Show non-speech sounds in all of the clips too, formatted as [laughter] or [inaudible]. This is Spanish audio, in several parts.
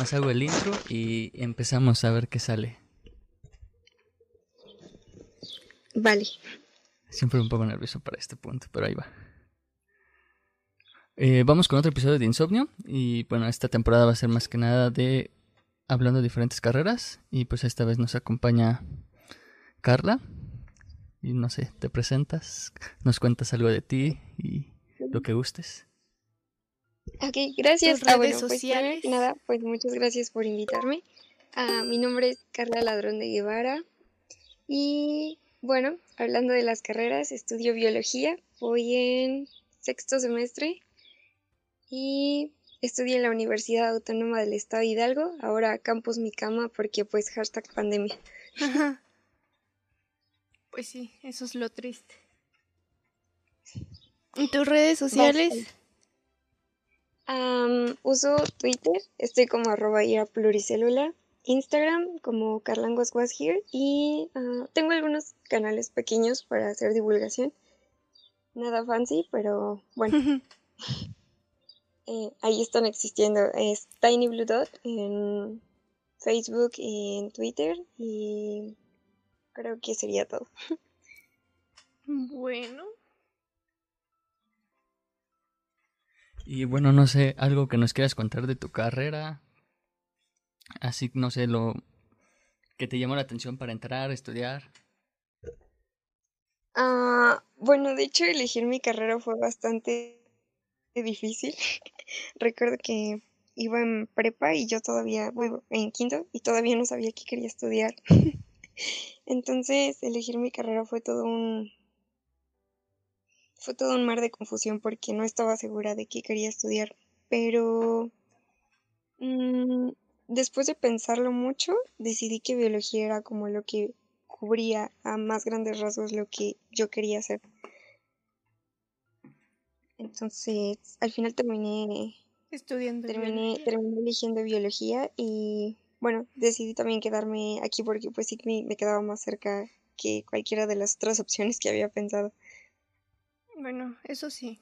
más hago el intro y empezamos a ver qué sale. Vale. Siempre un poco nervioso para este punto, pero ahí va. Eh, vamos con otro episodio de Insomnio y bueno, esta temporada va a ser más que nada de hablando de diferentes carreras y pues esta vez nos acompaña Carla y no sé, te presentas, nos cuentas algo de ti y lo que gustes. Ok, gracias. Ah, bueno, pues nada, pues muchas gracias por invitarme. Ah, mi nombre es Carla Ladrón de Guevara y bueno, hablando de las carreras, estudio biología, voy en sexto semestre y estudio en la Universidad Autónoma del Estado de Hidalgo, ahora Campus Mi Cama porque pues hashtag pandemia. Pues sí, eso es lo triste. ¿Y tus redes sociales? Uso Twitter, estoy como arroba pluricelular, Instagram como Carlangos was here y ah, tengo algunos canales pequeños para hacer divulgación. Nada fancy, pero bueno. [laughs] [laughs] Eh, ahí están existiendo. Es Tiny Blue Dot en Facebook y en Twitter y creo que sería todo. [laughs] Bueno. Y bueno, no sé, algo que nos quieras contar de tu carrera. Así, no sé, lo que te llamó la atención para entrar, estudiar. Ah, bueno, de hecho, elegir mi carrera fue bastante difícil. [laughs] Recuerdo que iba en prepa y yo todavía, bueno, en quinto y todavía no sabía qué quería estudiar. [laughs] Entonces, elegir mi carrera fue todo un fue todo un mar de confusión porque no estaba segura de qué quería estudiar, pero mm, después de pensarlo mucho, decidí que biología era como lo que cubría a más grandes rasgos lo que yo quería hacer. Entonces, al final terminé estudiando. Terminé, terminé eligiendo biología y bueno, decidí también quedarme aquí porque pues sí me, me quedaba más cerca que cualquiera de las otras opciones que había pensado. Bueno, eso sí,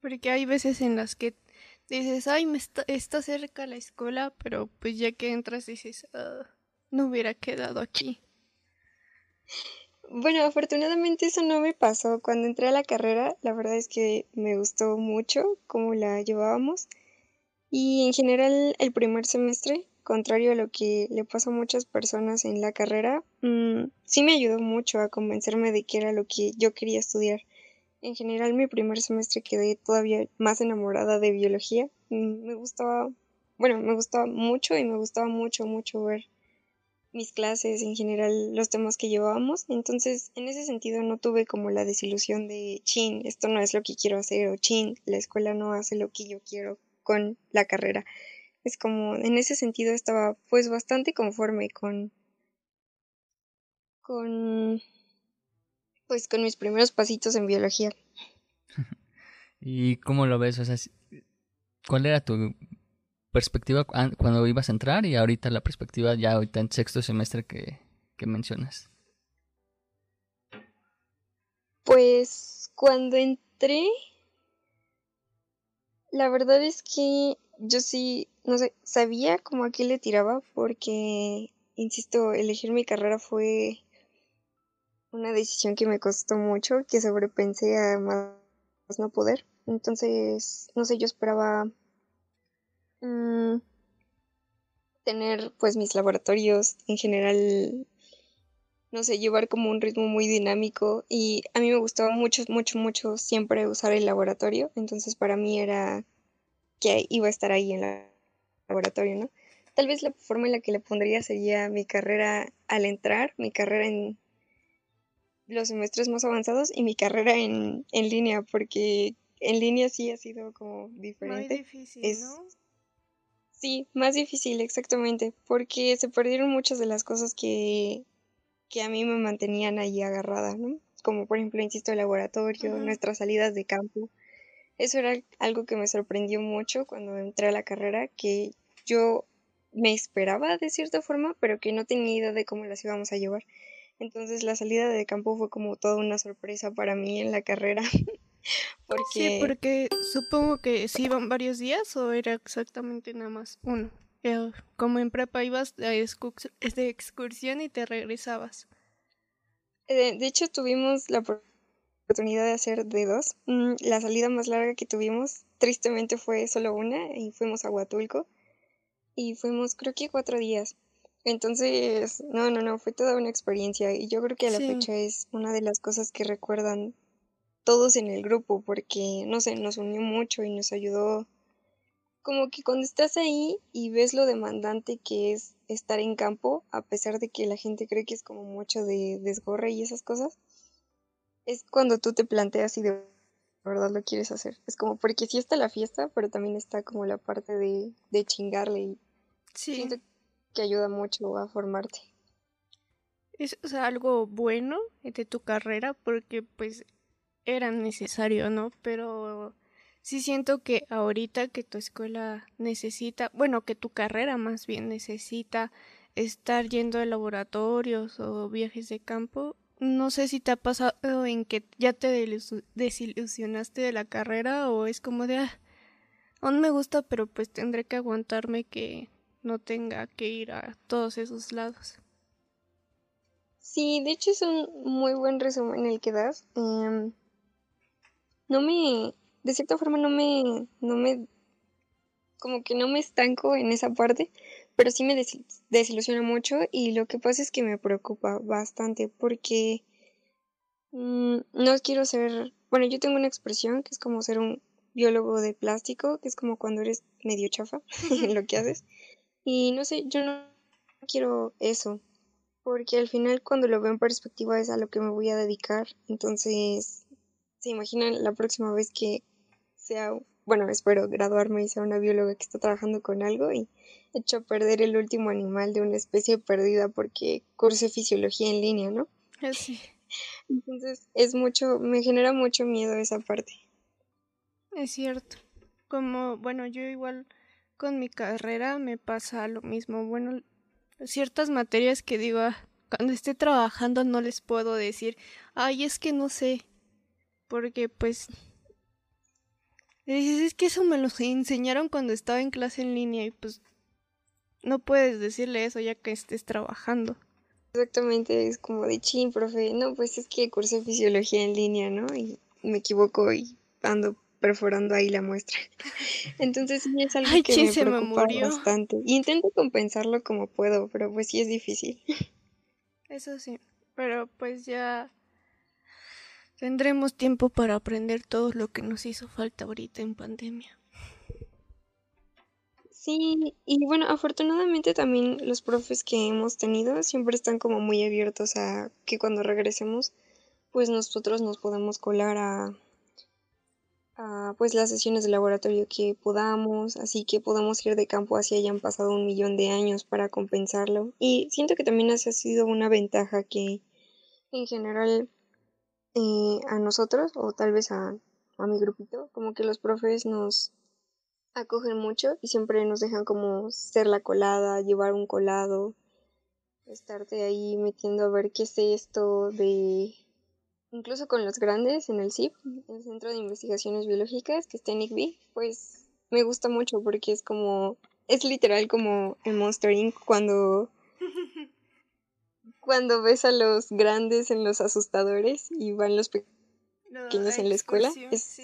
porque hay veces en las que dices, ay, me está, cerca la escuela, pero pues ya que entras dices, ah, no hubiera quedado aquí. Bueno, afortunadamente eso no me pasó. Cuando entré a la carrera, la verdad es que me gustó mucho cómo la llevábamos. Y en general el primer semestre, contrario a lo que le pasa a muchas personas en la carrera, mm, sí me ayudó mucho a convencerme de que era lo que yo quería estudiar. En general mi primer semestre quedé todavía más enamorada de biología. Mm, me gustaba, bueno, me gustaba mucho y me gustaba mucho, mucho ver mis clases, en general los temas que llevábamos. Entonces, en ese sentido no tuve como la desilusión de, chin, esto no es lo que quiero hacer o chin, la escuela no hace lo que yo quiero con la carrera. Es como, en ese sentido estaba pues bastante conforme con, con, pues con mis primeros pasitos en biología. [laughs] ¿Y cómo lo ves? O sea, ¿cuál era tu perspectiva cuando ibas a entrar y ahorita la perspectiva ya ahorita en sexto semestre que, que mencionas? Pues cuando entré, la verdad es que yo sí, no sé, sabía como a qué le tiraba porque, insisto, elegir mi carrera fue una decisión que me costó mucho, que sobrepensé a más no poder. Entonces, no sé, yo esperaba Mm, tener pues mis laboratorios en general, no sé, llevar como un ritmo muy dinámico y a mí me gustaba mucho, mucho, mucho siempre usar el laboratorio, entonces para mí era que iba a estar ahí en el laboratorio, ¿no? Tal vez la forma en la que le pondría sería mi carrera al entrar, mi carrera en los semestres más avanzados y mi carrera en, en línea, porque en línea sí ha sido como diferente. Muy difícil, ¿no? Sí, más difícil, exactamente, porque se perdieron muchas de las cosas que, que a mí me mantenían ahí agarrada, ¿no? Como por ejemplo, insisto, el laboratorio, nuestras salidas de campo. Eso era algo que me sorprendió mucho cuando entré a la carrera, que yo me esperaba de cierta forma, pero que no tenía idea de cómo las íbamos a llevar. Entonces la salida de campo fue como toda una sorpresa para mí en la carrera. [laughs] Sí, porque supongo que sí iban varios días o era exactamente nada más uno. Eh, como en prepa ibas de excursión y te regresabas. Eh, de hecho, tuvimos la oportunidad de hacer de dos. Mm, la salida más larga que tuvimos, tristemente, fue solo una y fuimos a Huatulco. Y fuimos, creo que cuatro días. Entonces, no, no, no, fue toda una experiencia. Y yo creo que a la fecha es una de las cosas que recuerdan todos en el grupo, porque, no sé, nos unió mucho y nos ayudó. Como que cuando estás ahí y ves lo demandante que es estar en campo, a pesar de que la gente cree que es como mucho de desgorre y esas cosas, es cuando tú te planteas si de verdad lo quieres hacer. Es como, porque sí está la fiesta, pero también está como la parte de, de chingarle y sí. siento que ayuda mucho a formarte. Es algo bueno de tu carrera porque pues era necesario, ¿no? Pero sí siento que ahorita que tu escuela necesita, bueno, que tu carrera más bien necesita estar yendo a laboratorios o viajes de campo, no sé si te ha pasado en que ya te desilusionaste de la carrera o es como de, ah, aún me gusta, pero pues tendré que aguantarme que no tenga que ir a todos esos lados. Sí, de hecho es un muy buen resumen el que das. Em, no me de cierta forma no me, no me, como que no me estanco en esa parte, pero sí me desilusiona mucho y lo que pasa es que me preocupa bastante porque mm, no quiero ser, bueno, yo tengo una expresión que es como ser un biólogo de plástico, que es como cuando eres medio chafa en [laughs] lo que haces. Y no sé, yo no quiero eso, porque al final cuando lo veo en perspectiva es a lo que me voy a dedicar. Entonces, se imaginan la próxima vez que sea, bueno, espero graduarme y sea una bióloga que está trabajando con algo y he hecho a perder el último animal de una especie perdida porque curse fisiología en línea, ¿no? Sí. [laughs] Entonces, es mucho, me genera mucho miedo esa parte. Es cierto. Como, bueno, yo igual con mi carrera me pasa lo mismo. Bueno, ciertas materias que digo, ah, cuando esté trabajando no les puedo decir, ay, es que no sé, porque pues dices, es que eso me lo enseñaron cuando estaba en clase en línea y pues no puedes decirle eso ya que estés trabajando. Exactamente, es como de chin, profe, no, pues es que cursé fisiología en línea, ¿no? Y me equivoco y ando perforando ahí la muestra. [laughs] Entonces sí es algo que me preocupa bastante. Y intento compensarlo como puedo, pero pues sí es difícil. Eso sí, pero pues ya Tendremos tiempo para aprender todo lo que nos hizo falta ahorita en pandemia. Sí, y bueno, afortunadamente también los profes que hemos tenido siempre están como muy abiertos a que cuando regresemos, pues nosotros nos podemos colar a, pues las sesiones de laboratorio que podamos, así que podamos ir de campo así hayan pasado un millón de años para compensarlo. Y siento que también ha sido una ventaja que en general eh, a nosotros o tal vez a, a mi grupito, como que los profes nos acogen mucho y siempre nos dejan como ser la colada, llevar un colado, estarte ahí metiendo a ver qué es esto de incluso con los grandes en el CIP, el Centro de Investigaciones Biológicas, que está en ICB, pues me gusta mucho porque es como, es literal como el Monster Inc. cuando [laughs] cuando ves a los grandes en los asustadores y van los pequeños en la escuela. Es,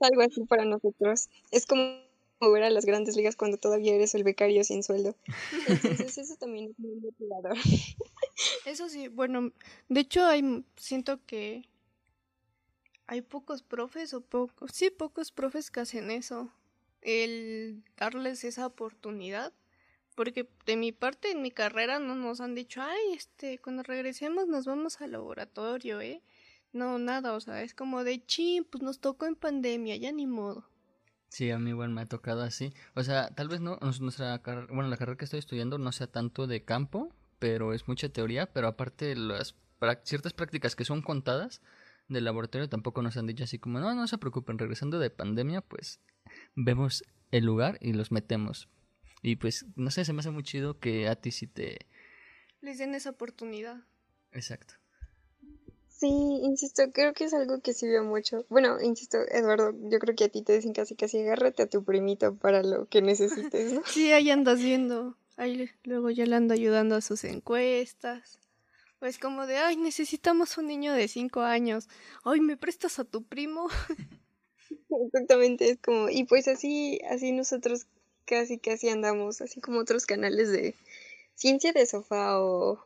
algo así para nosotros. Es como ver a las grandes ligas cuando todavía eres el becario sin sueldo. Entonces eso también es muy motivador. Eso sí, bueno, de hecho hay, siento que hay pocos profes o pocos, sí, pocos profes que hacen eso. El darles esa oportunidad porque de mi parte, en mi carrera, no nos han dicho, ay, este, cuando regresemos nos vamos al laboratorio, ¿eh? No, nada, o sea, es como de, ching, pues nos tocó en pandemia, ya ni modo. Sí, a mí igual me ha tocado así. O sea, tal vez no, nuestra carrera, bueno, la carrera que estoy estudiando no sea tanto de campo, pero es mucha teoría, pero aparte las ciertas prácticas que son contadas del laboratorio tampoco nos han dicho así como, no, no se preocupen, regresando de pandemia, pues vemos el lugar y los metemos. Y pues, no sé, se me hace muy chido que a ti sí te... Les den esa oportunidad. Exacto. Sí, insisto, creo que es algo que sirve mucho. Bueno, insisto, Eduardo, yo creo que a ti te dicen casi casi agárrate a tu primito para lo que necesites, ¿no? [laughs] sí, ahí andas viendo. Ahí luego ya le ando ayudando a sus encuestas. Pues como de, ay, necesitamos un niño de cinco años. Ay, ¿me prestas a tu primo? [laughs] Exactamente, es como, y pues así, así nosotros casi casi andamos, así como otros canales de ciencia de sofá o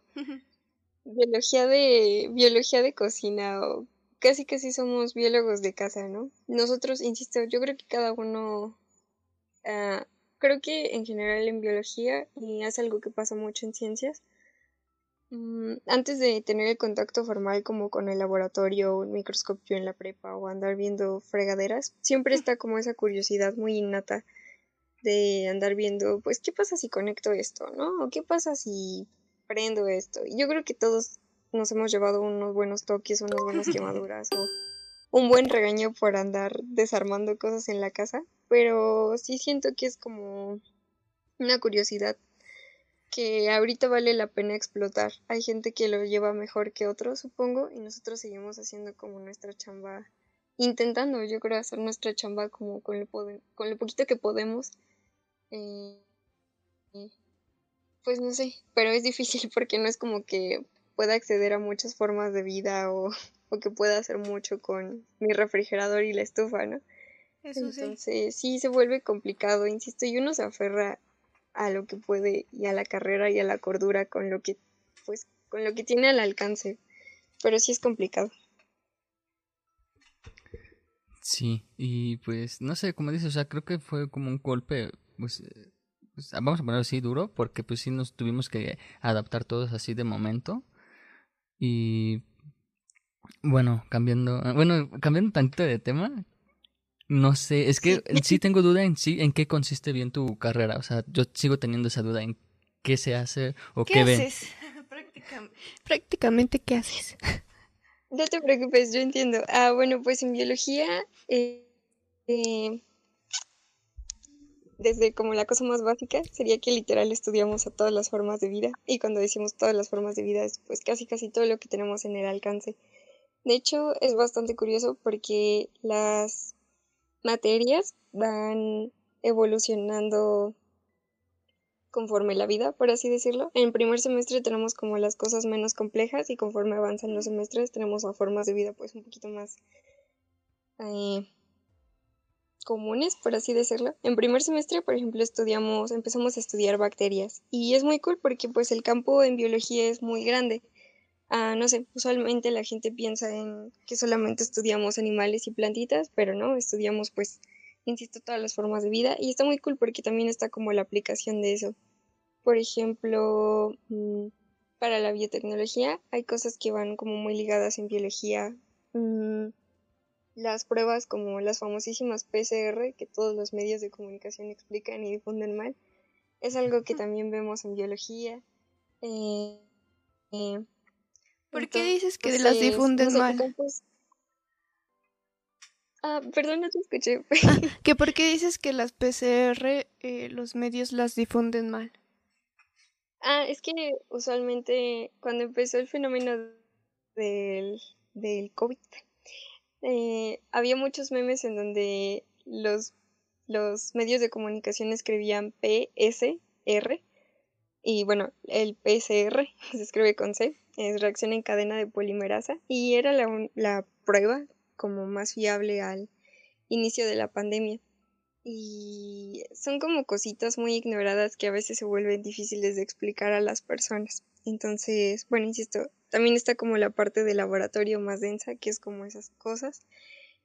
biología de biología de cocina o casi casi somos biólogos de casa, ¿no? Nosotros, insisto, yo creo que cada uno, uh, creo que en general en biología y es algo que pasa mucho en ciencias. Mm, antes de tener el contacto formal como con el laboratorio o un microscopio en la prepa o andar viendo fregaderas, siempre está como esa curiosidad muy innata de andar viendo, pues, ¿qué pasa si conecto esto, no? ¿O qué pasa si prendo esto? Y yo creo que todos nos hemos llevado unos buenos toques, unas buenas [laughs] quemaduras o un buen regaño por andar desarmando cosas en la casa, pero sí siento que es como una curiosidad que ahorita vale la pena explotar. Hay gente que lo lleva mejor que otros, supongo, y nosotros seguimos haciendo como nuestra chamba, intentando, yo creo, hacer nuestra chamba como con lo, con lo poquito que podemos eh, pues no sé, pero es difícil [laughs] porque no es como que pueda acceder a muchas formas de vida o, [laughs] que pueda hacer mucho con mi refrigerador y la estufa, ¿no? Entonces sí. se vuelve complicado, insisto, y uno se aferra a lo que puede y a la carrera y a la cordura con lo que pues con lo que tiene al alcance, pero sí es complicado. Sí, y pues no sé, como dices, o sea, creo que fue como un golpe pues, eh, pues, vamos a ponerlo así duro, porque pues sí nos tuvimos que adaptar todos así de momento. Y bueno, cambiando, ah, bueno, cambiando tantito de tema, no sé, es que sí. [laughs] tengo duda en sí, en qué consiste bien tu carrera. O sea, yo sigo teniendo esa duda en qué se hace o qué, qué haces? [laughs] Prácticamente, ¿qué haces? No te preocupes, yo entiendo. Ah, bueno, pues en biología eh, eh, desde como la cosa más básica sería que literal estudiamos a todas las formas de vida y cuando decimos todas las formas de vida es pues casi casi todo lo que tenemos en el alcance. De hecho es bastante curioso porque las materias van evolucionando conforme la vida, por así decirlo. En primer semestre tenemos como las cosas menos complejas y conforme avanzan los semestres tenemos a formas de vida pues un poquito más eh, comunes, por así decirlo. En primer semestre, por ejemplo, estudiamos, empezamos a estudiar bacterias y es muy cool porque pues el campo en biología es muy grande. Ah, no sé, usualmente la gente piensa en que solamente estudiamos animales y plantitas, pero no, estudiamos pues, insisto, todas las formas de vida y está muy cool porque también está como la aplicación de eso. Por ejemplo, mm, para la biotecnología hay cosas que van como muy ligadas en biología. Mm, las pruebas como las famosísimas PCR que todos los medios de comunicación explican y difunden mal, es algo que también vemos en biología. Eh, eh, ¿Por qué dices que las difunden mal? Ah, perdón, no te escuché. Ah, [laughs] ¿Que por qué dices que las PCR eh, los medios las difunden mal? Ah, es que usualmente cuando empezó el fenómeno del, del COVID, eh, había muchos memes en donde los, los medios de comunicación escribían PSR y bueno, el PCR [laughs] se escribe con C, es reacción en cadena de polimerasa y era la, la prueba como más fiable al inicio de la pandemia. Y son como cositas muy ignoradas que a veces se vuelven difíciles de explicar a las personas. Entonces, bueno, insisto, también está como la parte de laboratorio más densa, que es como esas cosas.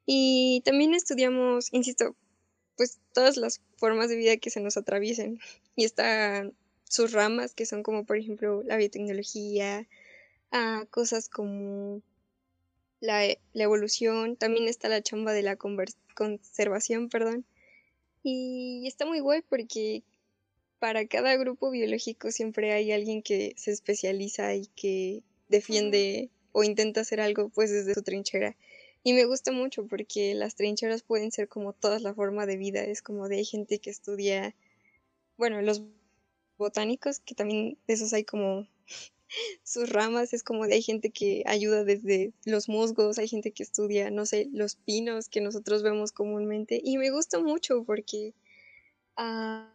Y también estudiamos, insisto, pues todas las formas de vida que se nos atraviesen. Y están sus ramas, que son como por ejemplo la biotecnología, a cosas como la, la, evolución, también está la chamba de la conservación, perdón. Y está muy guay porque para cada grupo biológico siempre hay alguien que se especializa y que defiende o intenta hacer algo pues desde su trinchera. Y me gusta mucho porque las trincheras pueden ser como todas la forma de vida. Es como de hay gente que estudia, bueno, los botánicos, que también de esos hay como [laughs] sus ramas, es como de hay gente que ayuda desde los musgos, hay gente que estudia, no sé, los pinos que nosotros vemos comúnmente y me gusta mucho porque ah,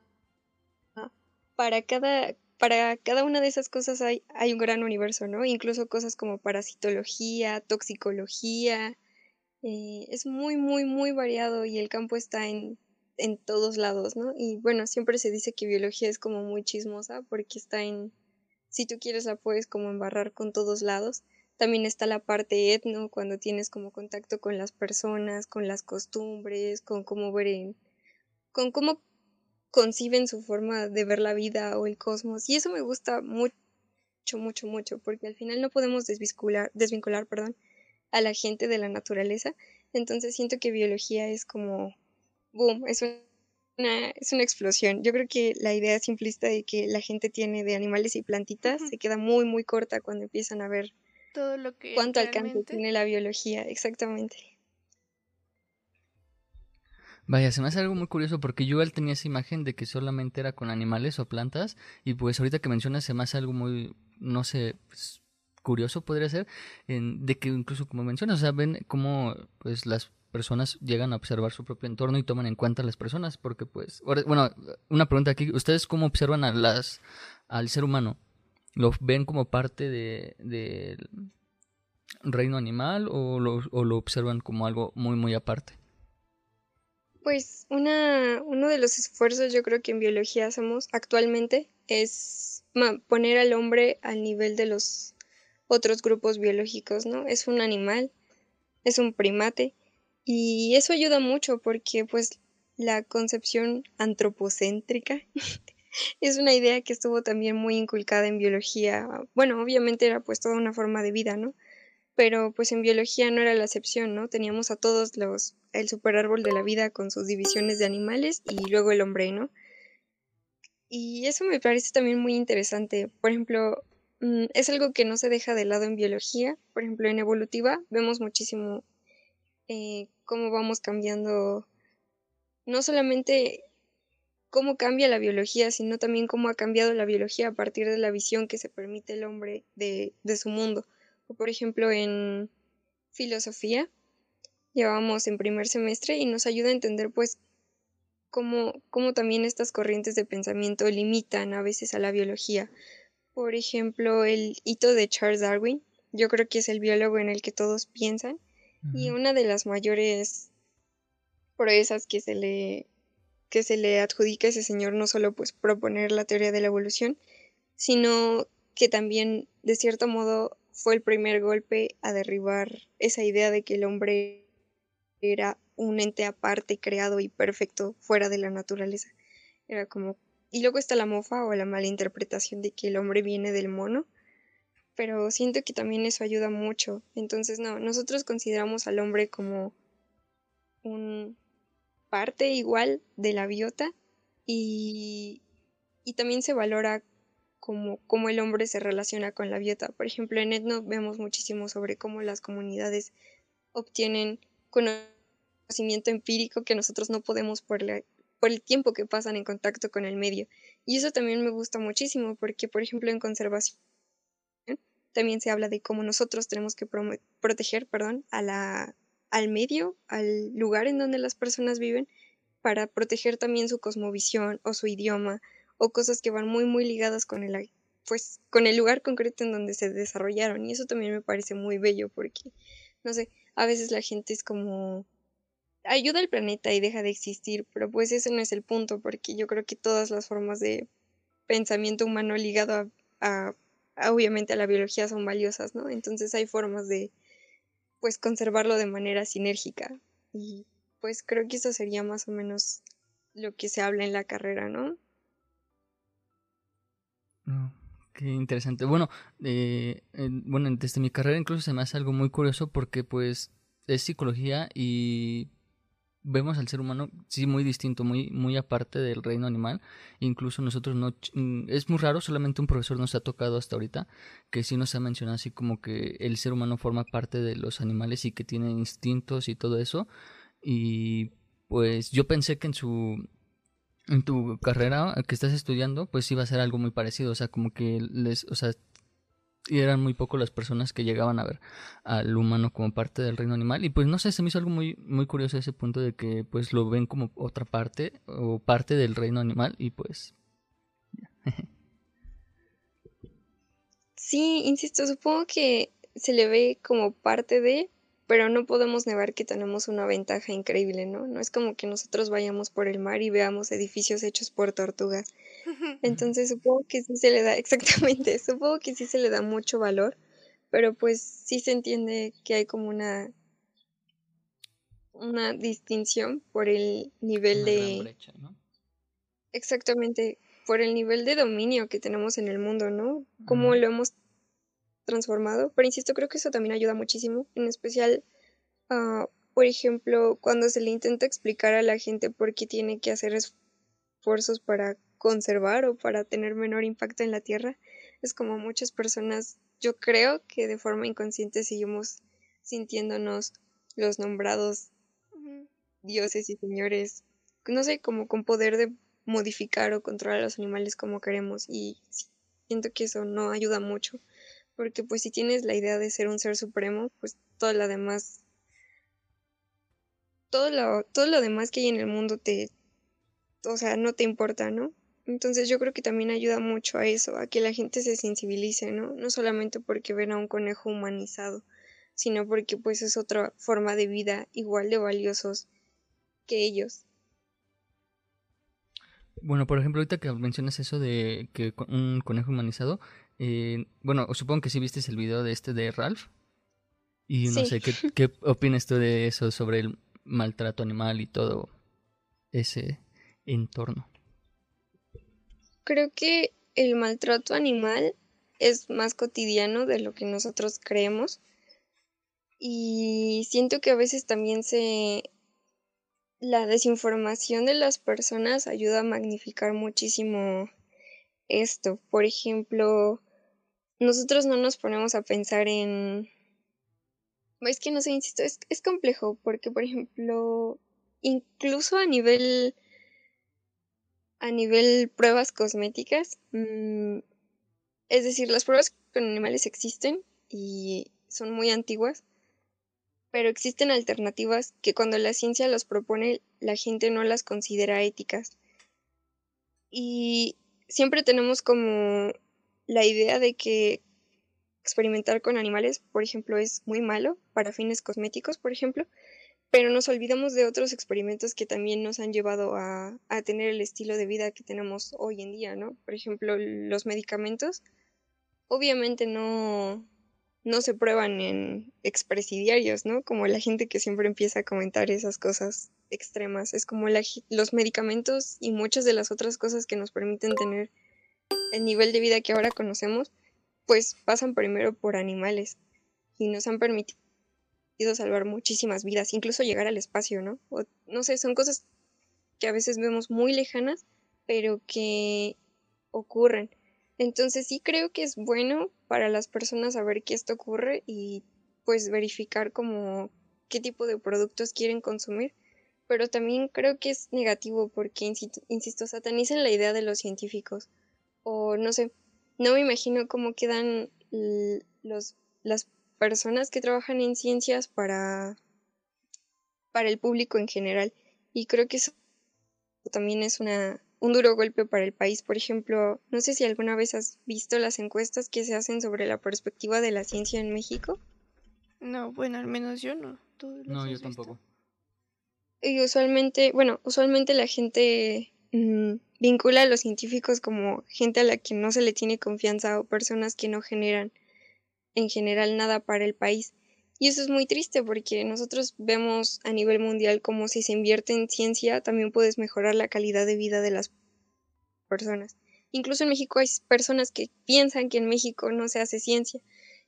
para cada para cada una de esas cosas hay, hay un gran universo, ¿no? Incluso cosas como parasitología, toxicología, eh, es muy, muy, muy variado y el campo está en, en todos lados, ¿no? Y bueno, siempre se dice que biología es como muy chismosa porque está en si tú quieres la puedes como embarrar con todos lados. También está la parte etno, cuando tienes como contacto con las personas, con las costumbres, con cómo ver con cómo conciben su forma de ver la vida o el cosmos. Y eso me gusta mucho, mucho, mucho, porque al final no podemos desvincular, desvincular, perdón, a la gente de la naturaleza. Entonces siento que biología es como, boom, es un es una explosión. Yo creo que la idea simplista de que la gente tiene de animales y plantitas se queda muy, muy corta cuando empiezan a ver todo lo que cuánto alcance tiene la biología, exactamente. Vaya, se me hace algo muy curioso porque yo él tenía esa imagen de que solamente era con animales o plantas y pues ahorita que mencionas se me hace algo muy, no sé, pues, curioso podría ser, en, de que incluso como mencionas, o sea, ven cómo pues las personas llegan a observar su propio entorno y toman en cuenta a las personas, porque pues, bueno, una pregunta aquí, ¿ustedes cómo observan a las, al ser humano? ¿Lo ven como parte del de, reino animal o lo, o lo observan como algo muy, muy aparte? Pues una, uno de los esfuerzos yo creo que en biología hacemos actualmente es poner al hombre al nivel de los otros grupos biológicos, ¿no? Es un animal, es un primate, y eso ayuda mucho porque pues la concepción antropocéntrica [laughs] es una idea que estuvo también muy inculcada en biología. Bueno, obviamente era pues toda una forma de vida, ¿no? Pero pues en biología no era la excepción, ¿no? Teníamos a todos los el superárbol de la vida con sus divisiones de animales y luego el hombre, ¿no? Y eso me parece también muy interesante. Por ejemplo, mm, es algo que no se deja de lado en biología. Por ejemplo, en evolutiva vemos muchísimo eh, cómo vamos cambiando, no solamente cómo cambia la biología, sino también cómo ha cambiado la biología a partir de la visión que se permite el hombre de, de su mundo. O por ejemplo en filosofía, llevamos en primer semestre y nos ayuda a entender pues cómo, cómo también estas corrientes de pensamiento limitan a veces a la biología. Por ejemplo, el hito de Charles Darwin, yo creo que es el biólogo en el que todos piensan, y una de las mayores proezas que se le que se le adjudica a ese señor no solo pues proponer la teoría de la evolución, sino que también de cierto modo fue el primer golpe a derribar esa idea de que el hombre era un ente aparte, creado y perfecto fuera de la naturaleza. Era como y luego está la mofa o la mala interpretación de que el hombre viene del mono pero siento que también eso ayuda mucho. Entonces, no, nosotros consideramos al hombre como un parte igual de la biota y, y también se valora como cómo el hombre se relaciona con la biota. Por ejemplo, en Etno vemos muchísimo sobre cómo las comunidades obtienen conocimiento empírico que nosotros no podemos por, por el tiempo que pasan en contacto con el medio. Y eso también me gusta muchísimo porque, por ejemplo, en conservación también se habla de cómo nosotros tenemos que proteger perdón, a la, al medio, al lugar en donde las personas viven, para proteger también su cosmovisión o su idioma o cosas que van muy muy ligadas con el pues con el lugar concreto en donde se desarrollaron y eso también me parece muy bello porque no sé, a veces la gente es como ayuda al planeta y deja de existir, pero pues ese no es el punto porque yo creo que todas las formas de pensamiento humano ligado a obviamente a la biología son valiosas, ¿no? Entonces hay formas de, pues, conservarlo de manera sinérgica. Y pues creo que eso sería más o menos lo que se habla en la carrera, ¿no? Oh, qué interesante. Bueno, eh, bueno, desde mi carrera incluso se me hace algo muy curioso porque pues es psicología y vemos al ser humano sí muy distinto, muy muy aparte del reino animal. Incluso nosotros no mm, es muy raro, solamente un profesor nos ha tocado hasta ahorita que sí nos ha mencionado así como que el ser humano forma parte de los animales y que tiene instintos y todo eso. Y pues yo pensé que en su en tu carrera que estás estudiando, pues iba a ser algo muy parecido, o sea, como que les, o sea, eran muy pocos las personas que llegaban a ver al humano como parte del reino animal. Y pues no sé se me hizo algo muy muy curioso ese punto de que pues lo ven como otra parte o parte del reino animal y pues sí insisto supongo que se le ve como parte de pero no podemos negar que tenemos una ventaja increíble, ¿no? No es como que nosotros vayamos por el mar y veamos edificios hechos por tortugas. [laughs] Entonces supongo que sí se le da, [laughs] exactamente, supongo que sí se le da mucho valor, pero pues sí se entiende que hay como una una distinción por el nivel de exactamente por el nivel de dominio que tenemos en el mundo, ¿no? Cómo lo hemos transformado, pero insisto, creo que eso también ayuda muchísimo, en especial, uh, por ejemplo, cuando se le intenta explicar a la gente por qué tiene que hacer esfuerzos para conservar o para tener menor impacto en la Tierra, es como muchas personas, yo creo que de forma inconsciente seguimos sintiéndonos los nombrados dioses y señores, no sé, como con poder de modificar o controlar a los animales como queremos y siento que eso no ayuda mucho porque pues si tienes la idea de ser un ser supremo, pues todo lo demás, todo lo, todo lo demás que hay en el mundo te, o sea, no te importa, ¿no? Entonces yo creo que también ayuda mucho a eso, a que la gente se sensibilice, ¿no? No solamente porque ven a un conejo humanizado, sino porque pues es otra forma de vida igual de valiosos que ellos. Bueno, por ejemplo, ahorita que mencionas eso de que un conejo humanizado, eh, bueno, supongo que sí viste el video de este de Ralph. Y no sé, ¿qué, ¿qué opinas tú de eso sobre el maltrato animal y todo ese entorno? Creo que el maltrato animal es más cotidiano de lo que nosotros creemos. Y siento que a veces también se... La desinformación de las personas ayuda a magnificar muchísimo esto. Por ejemplo, nosotros no nos ponemos a pensar en... Es que no sé, insisto, es, es complejo porque, por ejemplo, incluso a nivel... A nivel pruebas cosméticas, mm, es decir, las pruebas con animales existen y son muy antiguas, pero existen alternativas que cuando la ciencia las propone, la gente no las considera éticas. Y siempre tenemos como la idea de que experimentar con animales, por ejemplo, es muy malo para fines cosméticos, por ejemplo, pero nos olvidamos de otros experimentos que también nos han llevado a, a, tener el estilo de vida que tenemos hoy en día, ¿no? Por ejemplo, los medicamentos, obviamente no, no se prueban en expresidiarios, ¿no? Como la gente que siempre empieza a comentar esas cosas extremas. Es como los medicamentos y muchas de las otras cosas que nos permiten tener el nivel de vida que ahora conocemos, pues pasan primero por animales y nos han permitido salvar muchísimas vidas, incluso llegar al espacio, ¿no? no sé, son cosas que a veces vemos muy lejanas, pero que ocurren. Entonces sí creo que es bueno para las personas saber que esto ocurre y pues verificar como qué tipo de productos quieren consumir pero también creo que es negativo porque, insisto, satanizan la idea de los científicos. O no sé, no me imagino cómo quedan los, las personas que trabajan en ciencias para, para el público en general. Y creo que eso también es una, un duro golpe para el país. Por ejemplo, no sé si alguna vez has visto las encuestas que se hacen sobre la perspectiva de la ciencia en México. No, bueno, al menos yo no. no, yo tampoco. Y usualmente, bueno, usualmente la gente mm, vincula a los científicos como gente a la que no se le tiene confianza o personas que no generan en general nada para el país. Y eso es muy triste porque nosotros vemos a nivel mundial como si se invierte en ciencia también puedes mejorar la calidad de vida de las personas. Incluso en México hay personas que piensan que en México no se hace ciencia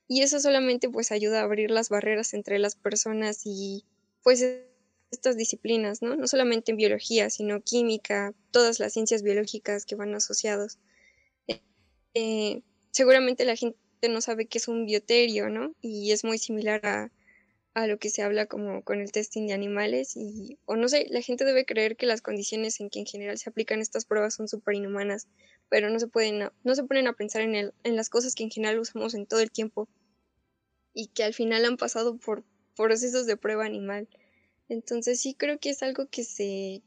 y eso solamente pues ayuda a abrir las barreras entre las personas y pues estas disciplinas, ¿no? No solamente en biología, sino química, todas las ciencias biológicas que van asociados. Eh, seguramente la gente no sabe qué es un bioterio, ¿no? Y es muy similar a, a, lo que se habla como con el testing de animales y, o no sé, la gente debe creer que las condiciones en que en general se aplican estas pruebas son súper inhumanas, pero no se, pueden, no se ponen a pensar en, el, en las cosas que en general usamos en todo el tiempo y que al final han pasado por procesos de prueba animal. Entonces sí creo que es algo que se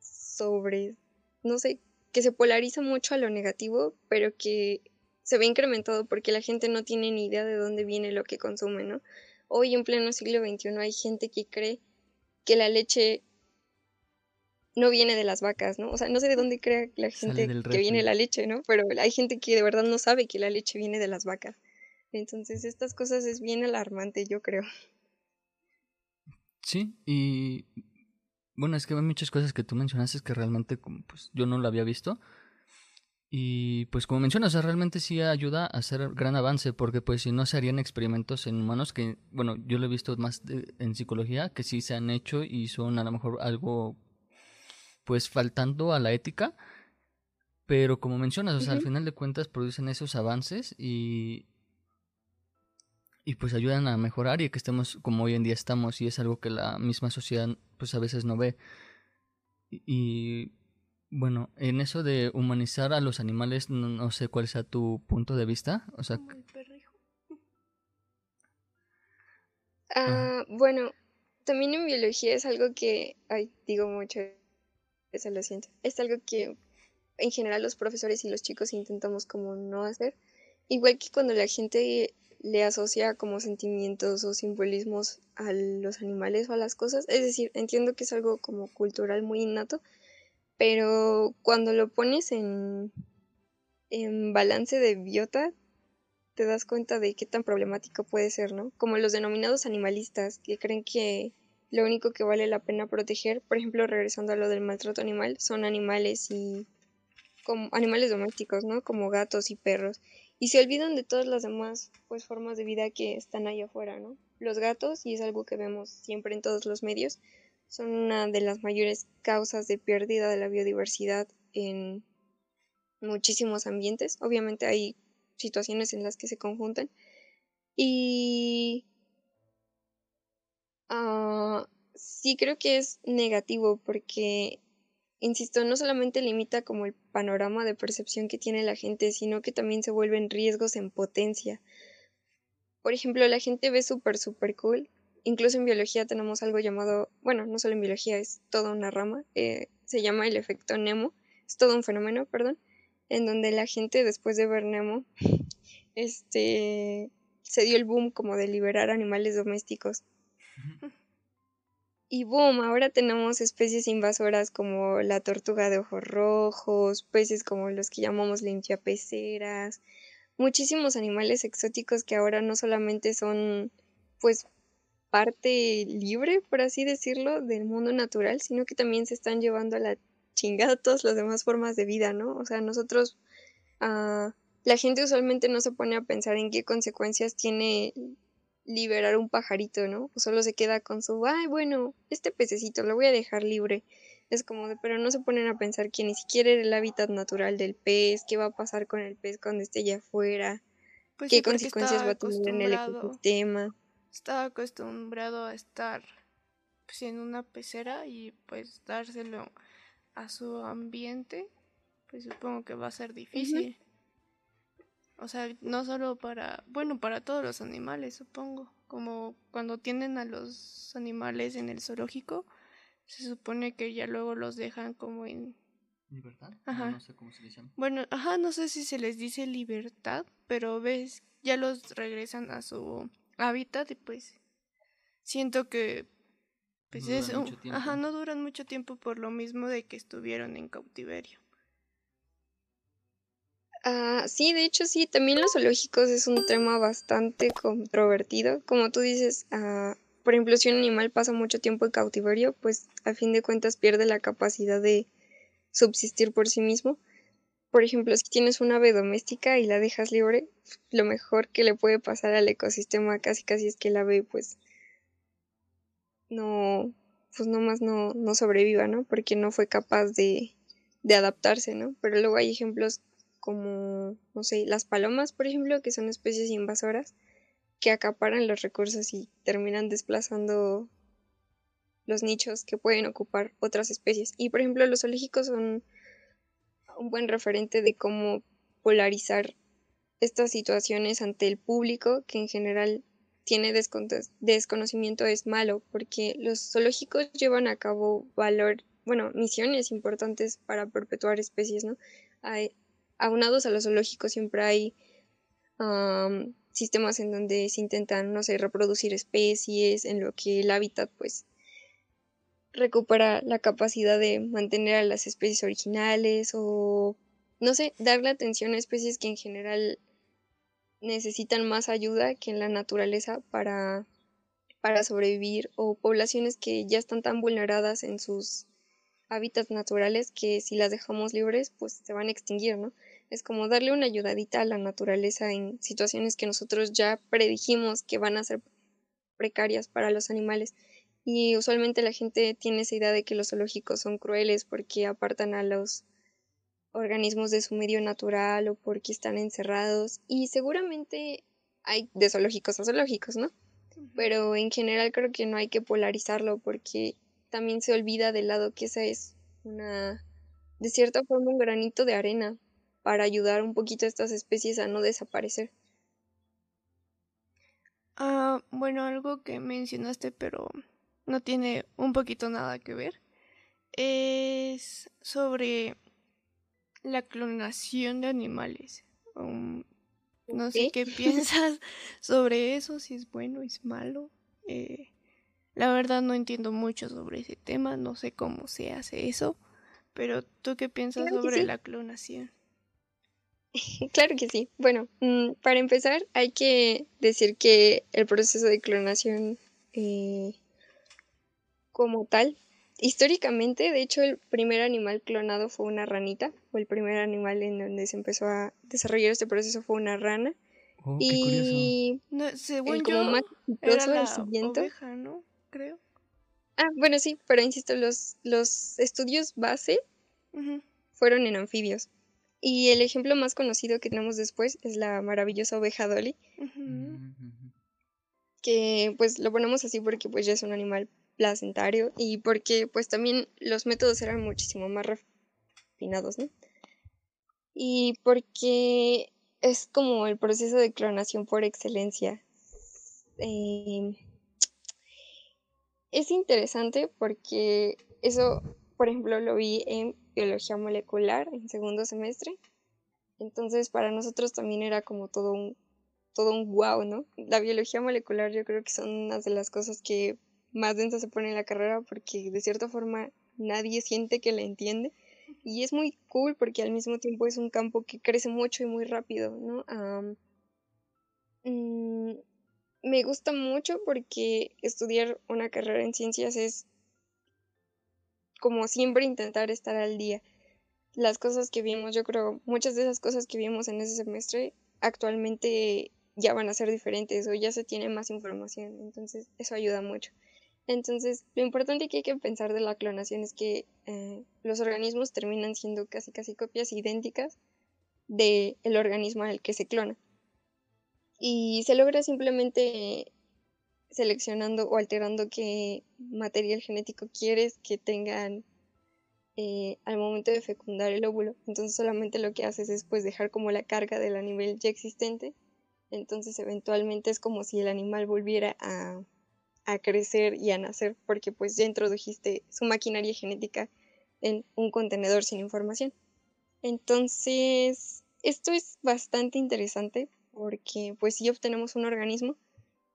sobre, no sé, que se polariza mucho a lo negativo, pero que se ve incrementado porque la gente no tiene ni idea de dónde viene lo que consume, ¿no? Hoy en pleno siglo XXI hay gente que cree que la leche no viene de las vacas, ¿no? O sea, no sé de dónde cree la gente que viene la leche, ¿no? Pero hay gente que de verdad no sabe que la leche viene de las vacas. Entonces, estas cosas es bien alarmante, yo creo. Sí, y bueno, es que hay muchas cosas que tú mencionaste que realmente pues, yo no lo había visto. Y pues como mencionas, realmente sí ayuda a hacer gran avance, porque pues si no se harían experimentos en humanos que, bueno, yo lo he visto más en psicología, que sí se han hecho y son a lo mejor algo pues faltando a la ética, pero como mencionas, o sea, al final de cuentas producen esos avances y, y pues ayudan a mejorar y que estemos como hoy en día estamos y es algo que la misma sociedad pues a veces no ve. Y, bueno, en eso de humanizar a los animales, no, sé cuál sea tu punto de vista. O sea, [laughs] ah, bueno, también en biología es algo que, ay, digo mucho, eso lo siento, es algo que en general los profesores y los chicos intentamos como no hacer. Igual que cuando la gente le asocia como sentimientos o simbolismos a los animales o a las cosas. Es decir, entiendo que es algo como cultural muy innato, pero cuando lo pones en, en balance de biota, te das cuenta de qué tan problemático puede ser, ¿no? Como los denominados animalistas, que creen que lo único que vale la pena proteger, por ejemplo, regresando a lo del maltrato animal, son animales y como animales domésticos, ¿no? Como gatos y perros y se olvidan de todas las demás pues formas de vida que están ahí afuera, ¿no? Los gatos, y es algo que vemos siempre en todos los medios, son una de las mayores causas de pérdida de la biodiversidad en muchísimos ambientes. Obviamente hay situaciones en las que se conjuntan. Y uh, sí creo que es negativo porque insisto, no solamente limita como el panorama de percepción que tiene la gente, sino que también se vuelven riesgos en potencia. Por ejemplo, la gente ve súper, súper cool. Incluso en biología tenemos algo llamado, bueno, no solo en biología, es toda una rama, eh, se llama el efecto Nemo, es todo un fenómeno, perdón, en donde la gente después de ver Nemo, [laughs] este, se dio el boom como de liberar animales domésticos. Y boom, ahora tenemos especies invasoras como la tortuga de ojos rojos, peces como los que llamamos limpiapeceras, muchísimos animales exóticos que ahora no solamente son pues parte libre, por así decirlo, del mundo natural, sino que también se están llevando a la chingada todas las demás formas de vida, ¿no? O sea, nosotros, uh, la gente usualmente no se pone a pensar en qué consecuencias tiene liberar un pajarito, ¿no? O solo se queda con su, ay, bueno, este pececito lo voy a dejar libre. Es como de, pero no se ponen a pensar que ni siquiera era el hábitat natural del pez, qué va a pasar con el pez cuando esté allá afuera, pues qué consecuencias va a tener en el ecosistema. Estaba acostumbrado a estar pues, en una pecera y pues dárselo a su ambiente, pues supongo que va a ser difícil. O sea, no solo para, bueno, para todos los animales, supongo. Como cuando tienen a los animales en el zoológico, se supone que ya luego los dejan como en... ¿Libertad? Ajá. No, sé cómo se les llama. Bueno, ajá, no sé si se les dice libertad, pero ves, ya los regresan a su hábitat y pues siento que pues es, ajá, no duran mucho tiempo por lo mismo de que estuvieron en cautiverio. Ah, sí, de hecho sí, también los zoológicos es un tema bastante controvertido. Como tú dices, ah, por ejemplo, si un animal pasa mucho tiempo en cautiverio, pues a fin de cuentas pierde la capacidad de subsistir por sí mismo. Por ejemplo, si tienes una ave doméstica y la dejas libre, lo mejor que le puede pasar al ecosistema casi casi es que la ave pues no, pues nomás no, no sobreviva, ¿no? Porque no fue capaz de, de adaptarse, ¿no? Pero luego hay ejemplos como, no sé, las palomas, por ejemplo, que son especies invasoras que acaparan los recursos y terminan desplazando los nichos que pueden ocupar otras especies. Y por ejemplo, los zoológicos son un buen referente de cómo polarizar estas situaciones ante el público, que en general tiene desconocimiento es malo, porque los zoológicos llevan a cabo valor, bueno, misiones importantes para perpetuar especies, ¿no? Hay, aunados a los zoológicos siempre hay sistemas en donde se intentan, no sé, reproducir especies, en lo que el hábitat, pues, recupera la capacidad de mantener a las especies originales o, no sé, darle atención a especies que en general necesitan más ayuda que en la naturaleza para, para sobrevivir o poblaciones que ya están tan vulneradas en sus hábitats naturales que si las dejamos libres pues se van a extinguir, ¿no? Es como darle una ayudadita a la naturaleza en situaciones que nosotros ya predijimos que van a ser precarias para los animales. Y usualmente la gente tiene esa idea de que los zoológicos son crueles porque apartan a los organismos de su medio natural o porque están encerrados. Y seguramente hay de zoológicos a zoológicos, ¿no? Pero en general creo que no hay que polarizarlo porque también se olvida del lado que esa es una, de cierta forma, un granito de arena para ayudar un poquito a estas especies a no desaparecer. Ah, bueno, algo que mencionaste, pero no tiene un poquito nada que ver, es sobre la clonación de animales. Um, no sé qué [laughs] piensas sobre eso, si es bueno o es malo. Eh, la verdad no entiendo mucho sobre ese tema, no sé cómo se hace eso, pero ¿tú qué piensas sobre la clonación? [laughs] Claro que sí. Bueno, mm, para empezar hay que decir que el proceso de clonación eh, como tal históricamente, de hecho, el primer animal clonado fue una ranita, o el primer animal en donde se empezó a desarrollar este proceso fue una rana. Oh, y no, según como más era la oveja, ¿no? Creo. Ah, bueno, sí, pero insisto, los, los estudios base fueron en anfibios. Y el ejemplo más conocido que tenemos después es la maravillosa oveja Dolly. Que pues lo ponemos así porque pues ya es un animal placentario y porque pues también los métodos eran muchísimo más refinados, ¿no? Y porque es como el proceso de clonación por excelencia. Em, es interesante porque eso, por ejemplo, lo vi en biología molecular en segundo semestre. Entonces, para nosotros también era como todo un todo un wow, ¿no? La biología molecular yo creo que son unas de las cosas que más densa se pone en la carrera porque de cierta forma nadie siente que la entiende. Y es muy cool porque al mismo tiempo es un campo que crece mucho y muy rápido, ¿no? Mm, me gusta mucho porque estudiar una carrera en ciencias es como siempre intentar estar al día. Las cosas que vimos, yo creo, muchas de esas cosas que vimos en ese semestre actualmente ya van a ser diferentes o ya se tiene más información, entonces eso ayuda mucho. Entonces, lo importante que hay que pensar de la clonación es que eh, los organismos terminan siendo casi casi copias idénticas del el organismo al que se clona. Y se logra simplemente seleccionando o alterando qué material genético quieres que tengan eh, al momento de fecundar el óvulo. Entonces solamente lo que haces es pues dejar como la carga del animal ya existente. Entonces eventualmente es como si el animal volviera a a crecer y a nacer porque pues ya introdujiste su maquinaria genética en un contenedor sin información. Entonces, esto es bastante interesante porque pues sí obtenemos un organismo,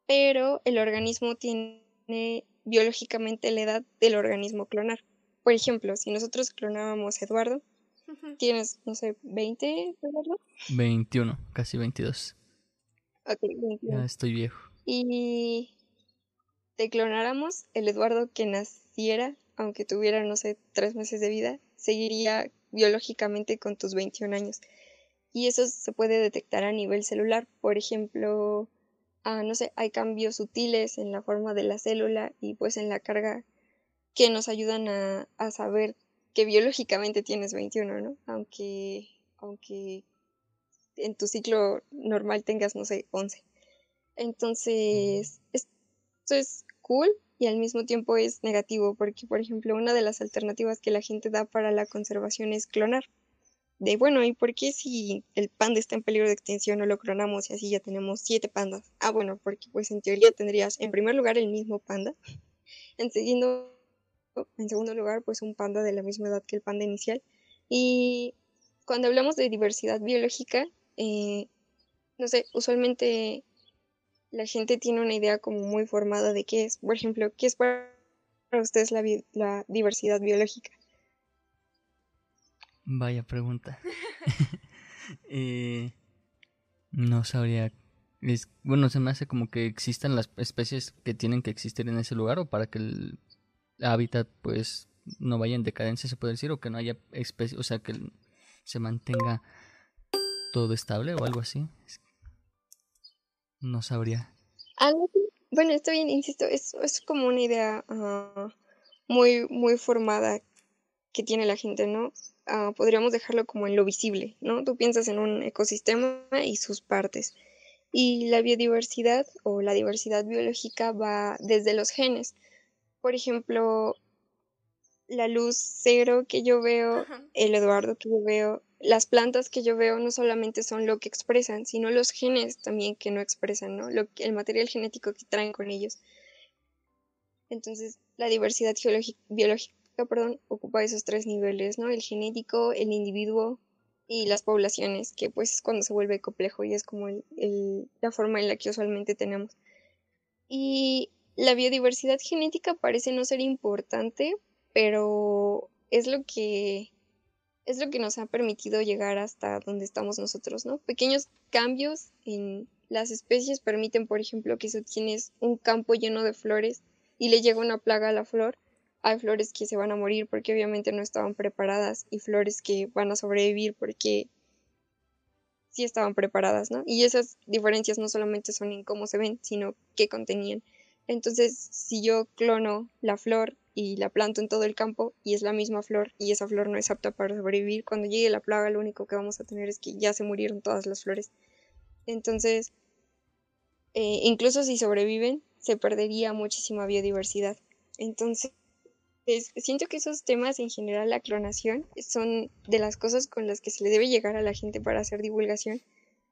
pero el organismo tiene biológicamente la edad del organismo clonar. Por ejemplo, si nosotros clonábamos a Eduardo, tienes, no sé, 20, Eduardo? 21, casi 22. Ok, 21. Ya estoy viejo. Y te clonáramos, el Eduardo que naciera, aunque tuviera, no sé, tres meses de vida, seguiría biológicamente con tus 21 años. Y eso se puede detectar a nivel celular. Por ejemplo, ah, no sé, hay cambios sutiles en la forma de la célula y pues en la carga que nos ayudan a, a saber que biológicamente tienes 21, ¿no? Aunque, aunque en tu ciclo normal tengas, no sé, 11. Entonces, esto es cool y al mismo tiempo es negativo, porque por ejemplo una de las alternativas que la gente da para la conservación es clonar. De, bueno, ¿y por qué si el panda está en peligro de extinción no lo clonamos y así ya tenemos siete pandas? Ah, bueno, porque pues en teoría tendrías en primer lugar el mismo panda, en segundo, en segundo lugar pues un panda de la misma edad que el panda inicial. Y cuando hablamos de diversidad biológica, eh, no sé, usualmente la gente tiene una idea como muy formada de qué es. Por ejemplo, ¿qué es para ustedes la, la diversidad biológica? Vaya pregunta. [laughs] [laughs] Eh, no sabría. Es, bueno, se me hace como que existan las especies que tienen que existir en ese lugar o para que el hábitat pues no vaya en decadencia, se puede decir, o que no haya especies, o sea, que se mantenga todo estable o algo así. No sabría. Algo bueno, esto bien, insisto, es, es como una idea ah, muy, muy formada que tiene la gente, ¿no? Ah, podríamos dejarlo como en lo visible, ¿no? Tú piensas en un ecosistema y sus partes. Y la biodiversidad o la diversidad biológica va desde los genes. Por ejemplo, la luz cero que yo veo, el Eduardo que yo veo, las plantas que yo veo no solamente son lo que expresan, sino los genes también que no expresan, ¿no? Lo, el material genético que traen con ellos. Entonces, la diversidad biológica ocupa esos tres niveles, ¿no? El genético, el individuo y las poblaciones, que pues es cuando se vuelve complejo y es como la forma en la que usualmente tenemos. Y la biodiversidad genética parece no ser importante, pero es lo que es lo que nos ha permitido llegar hasta donde estamos nosotros, ¿no? Pequeños cambios en las especies permiten, por ejemplo, que si tienes un campo lleno de flores y le llega una plaga a la flor, hay flores que se van a morir porque obviamente no estaban preparadas y flores que van a sobrevivir porque sí estaban preparadas, ¿no? Y esas diferencias no solamente son en cómo se ven, sino qué contenían. Entonces, si yo clono la flor y la planto en todo el campo y es la misma flor y esa flor no es apta para sobrevivir, cuando llegue la plaga lo único que vamos a tener es que ya se murieron todas las flores. Entonces, eh, incluso si sobreviven, se perdería muchísima biodiversidad. Entonces, siento que esos temas en general, la clonación, son de las cosas con las que se le debe llegar a la gente para hacer divulgación,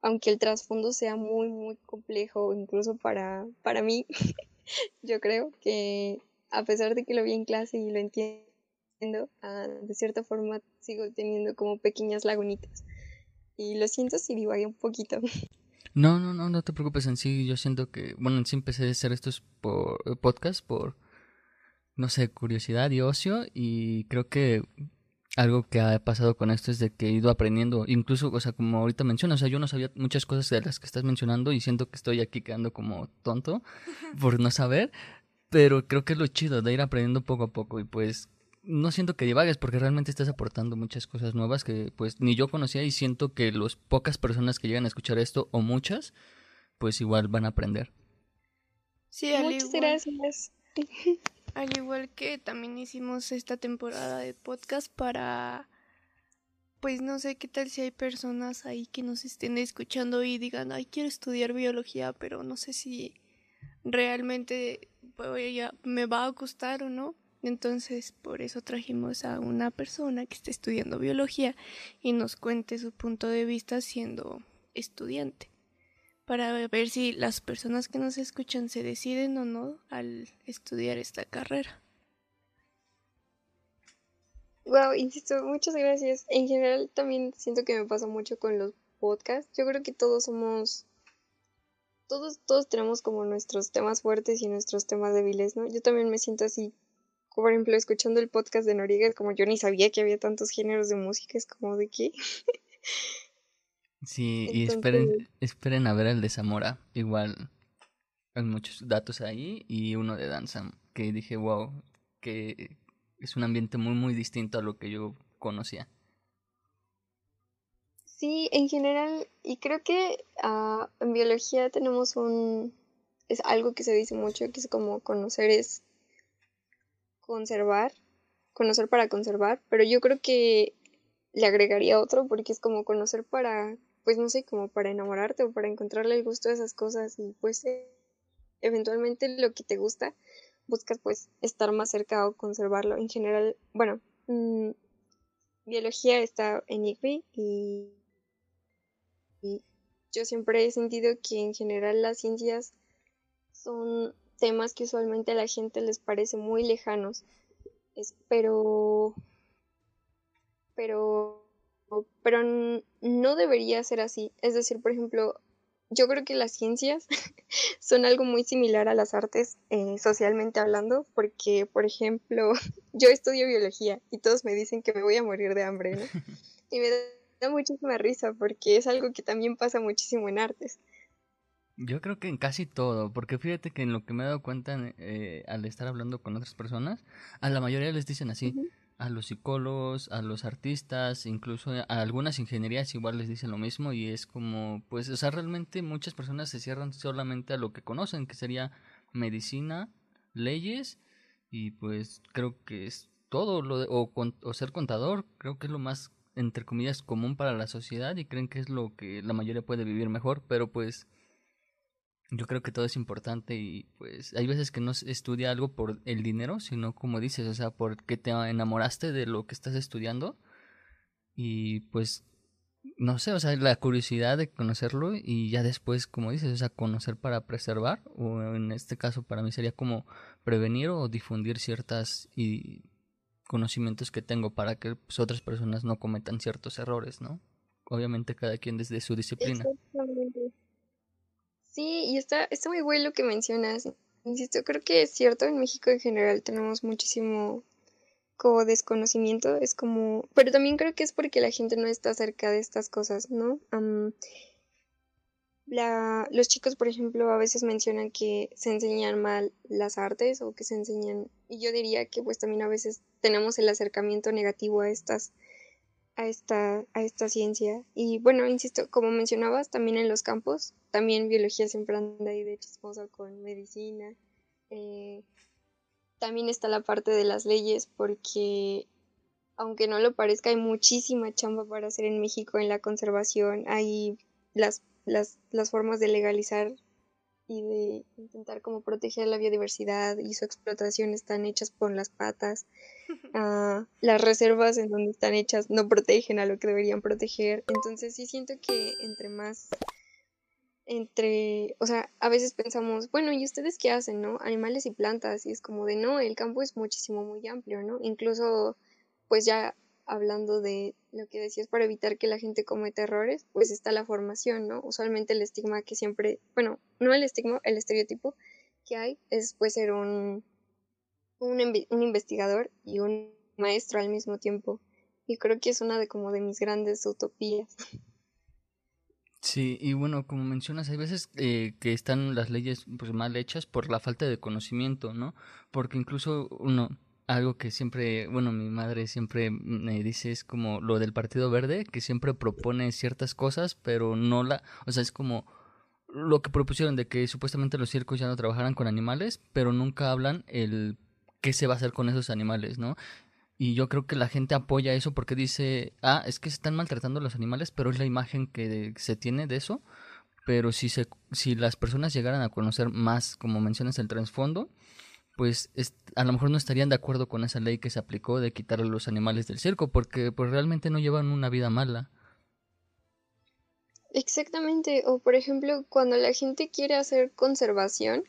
aunque el trasfondo sea muy, muy complejo, incluso para, para mí, [laughs] yo creo que a pesar de que lo vi en clase y lo entiendo, ah, de cierta forma sigo teniendo como pequeñas lagunitas. Y lo siento si divagué un poquito. [laughs] No, no, no, no te preocupes en sí. Yo siento que, bueno, en sí empecé a hacer estos por, podcasts por no sé, curiosidad y ocio y creo que algo que ha pasado con esto es de que he ido aprendiendo, incluso, o sea, como ahorita mencionas, o sea, yo no sabía muchas cosas de las que estás mencionando y siento que estoy aquí quedando como tonto [laughs] por no saber, pero creo que es lo chido de ir aprendiendo poco a poco y pues no siento que divagues porque realmente estás aportando muchas cosas nuevas que pues ni yo conocía y siento que las pocas personas que llegan a escuchar esto o muchas, pues igual van a aprender. Sí, Muchas gracias. [laughs] Al igual que también hicimos esta temporada de podcast para, pues no sé qué tal si hay personas ahí que nos estén escuchando y digan, ay, quiero estudiar biología, pero no sé si realmente me va a gustar o no. Entonces, por eso trajimos a una persona que está estudiando biología y nos cuente su punto de vista siendo estudiante para ver si las personas que nos escuchan se deciden o no al estudiar esta carrera. Wow, insisto, muchas gracias. En general también siento que me pasa mucho con los podcasts. Yo creo que todos somos todos todos tenemos como nuestros temas fuertes y nuestros temas débiles, ¿no? Yo también me siento así. Por ejemplo, escuchando el podcast de Noriega, como yo ni sabía que había tantos géneros de música, es como de qué. [laughs] Sí, y esperen, esperen a ver el de Zamora. Igual hay muchos datos ahí y uno de danza que dije, wow, que es un ambiente muy, muy distinto a lo que yo conocía. Sí, en general, y creo que uh, en biología tenemos un... es algo que se dice mucho, que es como conocer es conservar, conocer para conservar, pero yo creo que le agregaría otro porque es como conocer para pues no sé, como para enamorarte o para encontrarle el gusto a esas cosas y pues eh, eventualmente lo que te gusta, buscas pues estar más cerca o conservarlo. En general, bueno, mm, biología está en ICBI y, y yo siempre he sentido que en general las ciencias son temas que usualmente a la gente les parece muy lejanos, pero, pero, pero no debería ser así. Es decir, por ejemplo, yo creo que las ciencias [laughs] son algo muy similar a las artes eh, socialmente hablando, porque, por ejemplo, [laughs] yo estudio biología y todos me dicen que me voy a morir de hambre, ¿no? [laughs] Y me da muchísima risa porque es algo que también pasa muchísimo en artes. Yo creo que en casi todo, porque fíjate que en lo que me he dado cuenta eh, al estar hablando con otras personas, a la mayoría les dicen así, a los psicólogos, a los artistas, incluso a algunas ingenierías igual les dicen lo mismo y es como, pues, o sea, realmente muchas personas se cierran solamente a lo que conocen, que sería medicina, leyes y pues creo que es todo lo de, o, o ser contador, creo que es lo más entre comillas común para la sociedad y creen que es lo que la mayoría puede vivir mejor, pero pues yo creo que todo es importante y pues hay veces que no se estudia algo por el dinero, sino como dices, o sea, porque te enamoraste de lo que estás estudiando y pues no sé, o sea, la curiosidad de conocerlo y ya después, como dices, o sea, conocer para preservar o en este caso para mí sería como prevenir o difundir ciertas y conocimientos que tengo para que pues, otras personas no cometan ciertos errores, ¿no? Obviamente cada quien desde su disciplina. Sí, y está, está muy bueno lo que mencionas. Insisto, creo que es cierto, en México en general tenemos muchísimo como desconocimiento, es como, pero también creo que es porque la gente no está cerca de estas cosas, ¿no? la, los chicos, por ejemplo, a veces mencionan que se enseñan mal las artes o que se enseñan, y yo diría que pues también a veces tenemos el acercamiento negativo a estas a esta, a esta ciencia. Y bueno, insisto, como mencionabas, también en los campos, también biología siempre anda ahí de chismoso con medicina. Eh, también está la parte de las leyes, porque aunque no lo parezca, hay muchísima chamba para hacer en México en la conservación. Hay las, las, las formas de legalizar y de intentar como proteger la biodiversidad y su explotación están hechas por las patas. [laughs] Ah, las reservas en donde están hechas no protegen a lo que deberían proteger. Entonces sí siento que entre más entre, o sea, a veces pensamos, bueno, ¿y ustedes qué hacen, no? Animales y plantas, y es como de, no, el campo es muchísimo, muy amplio, ¿no? Incluso, pues ya hablando de lo que decías para evitar que la gente cometa errores, pues está la formación, ¿no? Usualmente el estigma que siempre, bueno, no el estigma, el estereotipo que hay es pues ser un, un, un investigador y un maestro al mismo tiempo. Y creo que es una de como de mis grandes utopías. [laughs] Sí, y bueno, como mencionas, hay veces eh, que están las leyes pues mal hechas por la falta de conocimiento, ¿no? Porque incluso uno, algo que siempre, bueno, mi madre siempre me dice es como lo del Partido Verde, que siempre propone ciertas cosas, pero no la, o sea, es como lo que propusieron de que supuestamente los circos ya no trabajaran con animales, pero nunca hablan el qué se va a hacer con esos animales, ¿no? Y yo creo que la gente apoya eso porque dice, ah, es que se están maltratando los animales, pero es la imagen que se tiene de eso. Pero si, se, si las personas llegaran a conocer más, como mencionas, el trasfondo, pues a lo mejor no estarían de acuerdo con esa ley que se aplicó de quitar a los animales del circo, porque pues realmente no llevan una vida mala. Exactamente, o por ejemplo, cuando la gente quiere hacer conservación,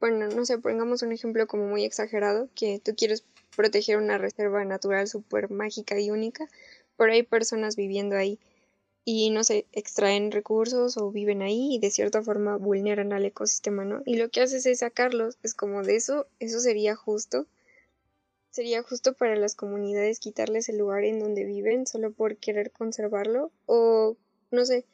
bueno, no sé, pongamos un ejemplo como muy exagerado, que tú quieres proteger una reserva natural súper mágica y única, pero hay personas viviendo ahí y no sé, extraen recursos o viven ahí y de cierta forma vulneran al ecosistema, ¿no? Y lo que haces es sacarlos, es como de eso, eso sería justo. Sería justo para las comunidades quitarles el lugar en donde viven solo por querer conservarlo o no sé.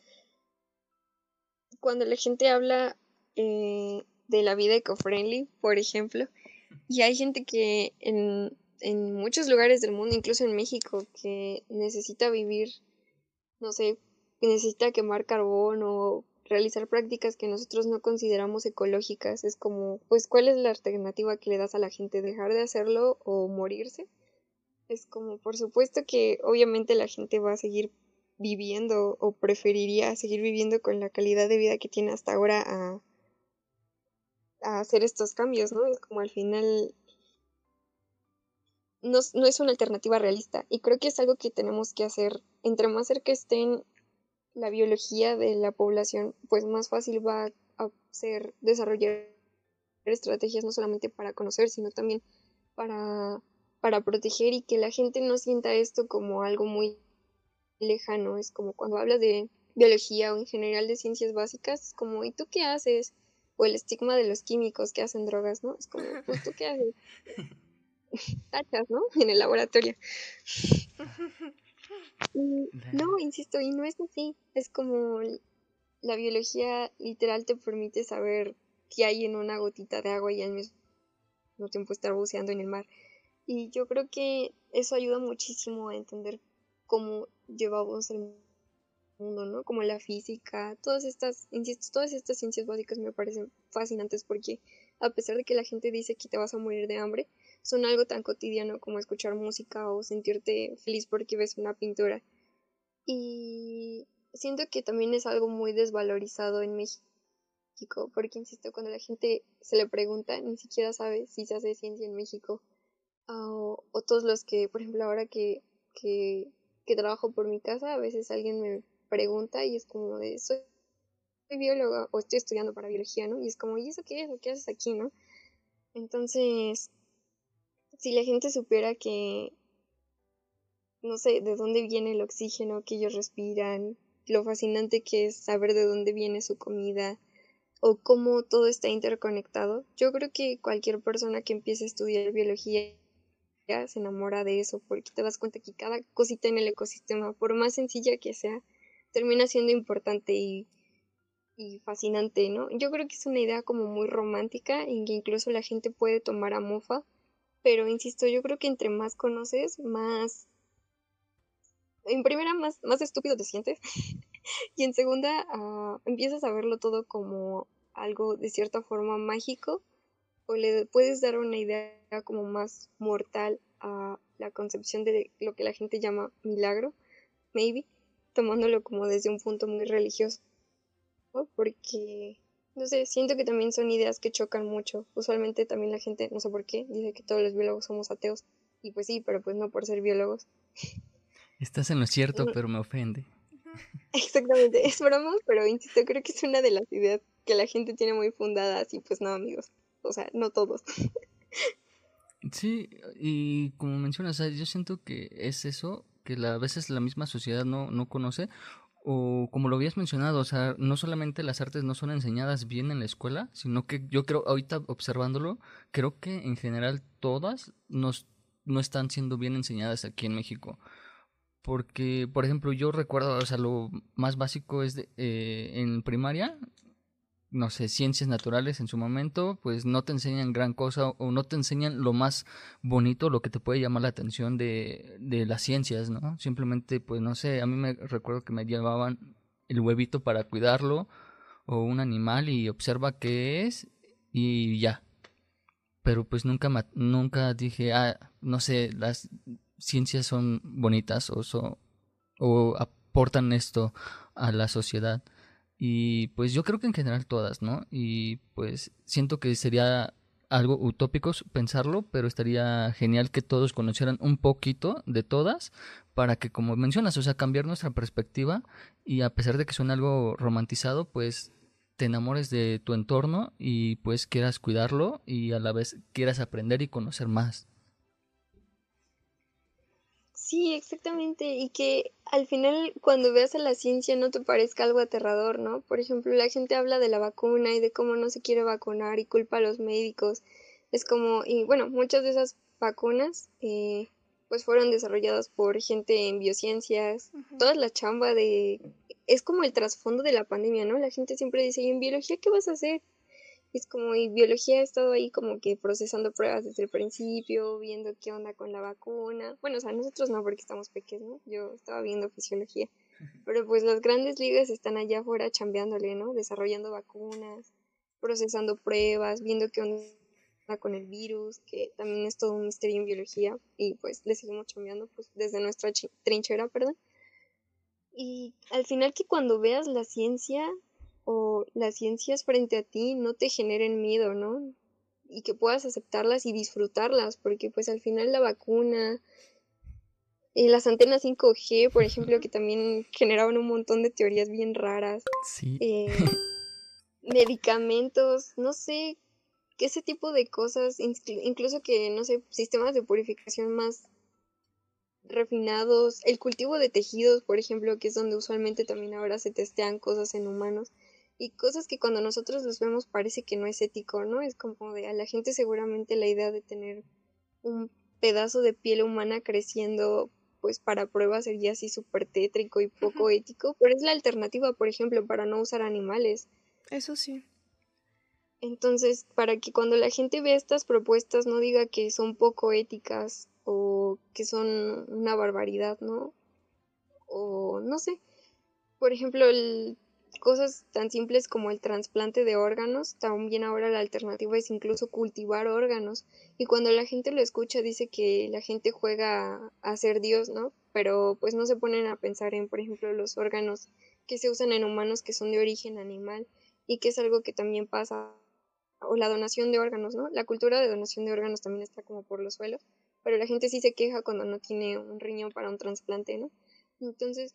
Cuando la gente habla eh, de la vida eco-friendly, por ejemplo, y hay gente que en, en muchos lugares del mundo, incluso en México, que necesita vivir no sé, necesita quemar carbón o realizar prácticas que nosotros no consideramos ecológicas. Es como, pues, ¿cuál es la alternativa que le das a la gente? ¿Dejar de hacerlo o morirse? Es como, por supuesto que obviamente la gente va a seguir viviendo o preferiría seguir viviendo con la calidad de vida que tiene hasta ahora a, a hacer estos cambios, ¿no? Es como al final no, es una alternativa realista. Y creo que es algo que tenemos que hacer. Entre más cerca estén la biología de la población, pues más fácil va a ser desarrollar estrategias no solamente para conocer, sino también para, para proteger y que la gente no sienta esto como algo muy lejano. Es como cuando hablas de biología o en general de ciencias básicas, como, ¿y tú qué haces? O el estigma de los químicos que hacen drogas, ¿no? Es como, [laughs] pues tú qué haces? [laughs] Tachas, ¿no? En el laboratorio. no, insisto, y no es así. Es como la biología literal te permite saber qué hay en una gotita de agua y al mismo tiempo estar buceando en el mar. Y yo creo que eso ayuda muchísimo a entender cómo llevamos el mundo, ¿no? Como la física, todas estas, insisto, todas estas ciencias básicas me parecen fascinantes porque a pesar de que la gente dice que te vas a morir de hambre, son algo tan cotidiano como escuchar música o sentirte feliz porque ves una pintura. Y siento que también es algo muy desvalorizado en México, porque insisto, cuando la gente se le pregunta, ni siquiera sabe si se hace ciencia en México. o, todos los que, por ejemplo, ahora que, que trabajo por mi casa, a veces alguien me pregunta y es como de, soy, soy bióloga o estoy estudiando para biología, ¿no? Y es como, ¿y eso qué es? ¿O qué haces aquí, no? Entonces, si la gente supiera que, no sé, de dónde viene el oxígeno que ellos respiran, lo fascinante que es saber de dónde viene su comida o cómo todo está interconectado, yo creo que cualquier persona que empiece a estudiar biología se enamora de eso porque te das cuenta que cada cosita en el ecosistema, por más sencilla que sea, termina siendo importante y, y fascinante, ¿no? Yo creo que es una idea como muy romántica en que incluso la gente puede tomar a mofa pero insisto, yo creo que entre más conoces, más... En primera, más, más estúpido te sientes. [laughs] y en segunda, uh, empiezas a verlo todo como algo de cierta forma mágico. O le puedes dar una idea como más mortal a la concepción de lo que la gente llama milagro, maybe, tomándolo como desde un punto muy religioso. Porque no sé, siento que también son ideas que chocan mucho. Usualmente también la gente, no sé por qué, dice que todos los biólogos somos ateos. Y pues sí, pero pues no por ser biólogos. Estás en lo cierto, pero me ofende. Exactamente, es broma, pero insisto, creo que es una de las ideas que la gente tiene muy fundadas y pues no, amigos. O sea, no todos. Sí, y como mencionas, yo siento que es eso, que a veces la misma sociedad no, no conoce, o como lo habías mencionado, o sea, no solamente las artes no son enseñadas bien en la escuela, sino que yo creo, ahorita observándolo, creo que en general todas nos, no están siendo bien enseñadas aquí en México. Porque, por ejemplo, yo recuerdo, o sea, lo más básico es de, eh, en primaria, no sé, ciencias naturales en su momento, pues no te enseñan gran cosa o no te enseñan lo más bonito, lo que te puede llamar la atención de, de las ciencias, ¿no? Simplemente, pues no sé, a mí me recuerdo que me llevaban el huevito para cuidarlo o un animal y observa qué es y ya. Pero pues nunca, nunca dije, ah, no sé, las ciencias son bonitas o, o aportan esto a la sociedad. Y pues yo creo que en general todas, ¿no? Y pues siento que sería algo utópico pensarlo, pero estaría genial que todos conocieran un poquito de todas para que, como mencionas, o sea, cambiar nuestra perspectiva y a pesar de que suene algo romantizado, pues te enamores de tu entorno y pues quieras cuidarlo y a la vez quieras aprender y conocer más. Sí, exactamente. Y que al final cuando veas a la ciencia no te parezca algo aterrador, ¿no? Por ejemplo, la gente habla de la vacuna y de cómo no se quiere vacunar y culpa a los médicos. Es como, y bueno, muchas de esas vacunas eh, pues fueron desarrolladas por gente en biociencias. Toda la chamba de... Es como el trasfondo de la pandemia, ¿no? La gente siempre dice, ¿y en biología qué vas a hacer? Es como, y biología ha estado ahí como que procesando pruebas desde el principio, viendo qué onda con la vacuna. Bueno, o sea, nosotros no porque estamos pequeños, ¿no? Yo estaba viendo fisiología. Pero pues las grandes ligas están allá afuera chambeándole, ¿no? Desarrollando vacunas, procesando pruebas, viendo qué onda con el virus, que también es todo un misterio en biología. Y pues le seguimos chambeando pues desde nuestra trinchera, perdón. Y al final que cuando veas la ciencia o las ciencias frente a ti no te generen miedo, ¿no? y que puedas aceptarlas y disfrutarlas, porque pues al final la vacuna, y las antenas 5G, por ejemplo, que también generaban un montón de teorías bien raras. Sí. Eh, [laughs] medicamentos, no sé, ese tipo de cosas, incluso que, no sé, sistemas de purificación más refinados, el cultivo de tejidos, por ejemplo, que es donde usualmente también ahora se testean cosas en humanos y cosas que cuando nosotros los vemos parece que no es ético, ¿no? Es como de a la gente seguramente la idea de tener un pedazo de piel humana creciendo pues para pruebas sería así súper tétrico y poco ético, pero es la alternativa, por ejemplo, para no usar animales. Eso sí. Entonces, para que cuando la gente vea estas propuestas no diga que son poco éticas o que son una barbaridad, ¿no? O no sé. Por ejemplo, el, cosas tan simples como el trasplante de órganos, también ahora la alternativa es incluso cultivar órganos. Y cuando la gente lo escucha dice que la gente juega a ser Dios, ¿no? Pero pues no se ponen a pensar en, por ejemplo, los órganos que se usan en humanos que son de origen animal y que es algo que también pasa o la donación de órganos, ¿no? La cultura de donación de órganos también está como por los suelos, pero la gente sí se queja cuando no tiene un riñón para un trasplante, ¿no? Entonces,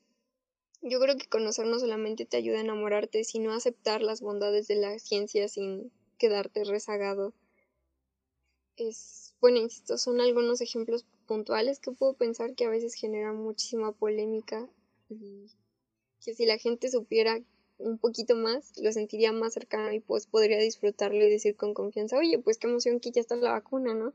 yo creo que conocer no solamente te ayuda a enamorarte, sino a aceptar las bondades de la ciencia sin quedarte rezagado. Es, bueno, insisto, son algunos ejemplos puntuales que puedo pensar que a veces generan muchísima polémica y que si la gente supiera un poquito más, lo sentiría más cercano y pues podría disfrutarlo y decir con confianza, oye, pues qué emoción que ya está la vacuna, ¿no?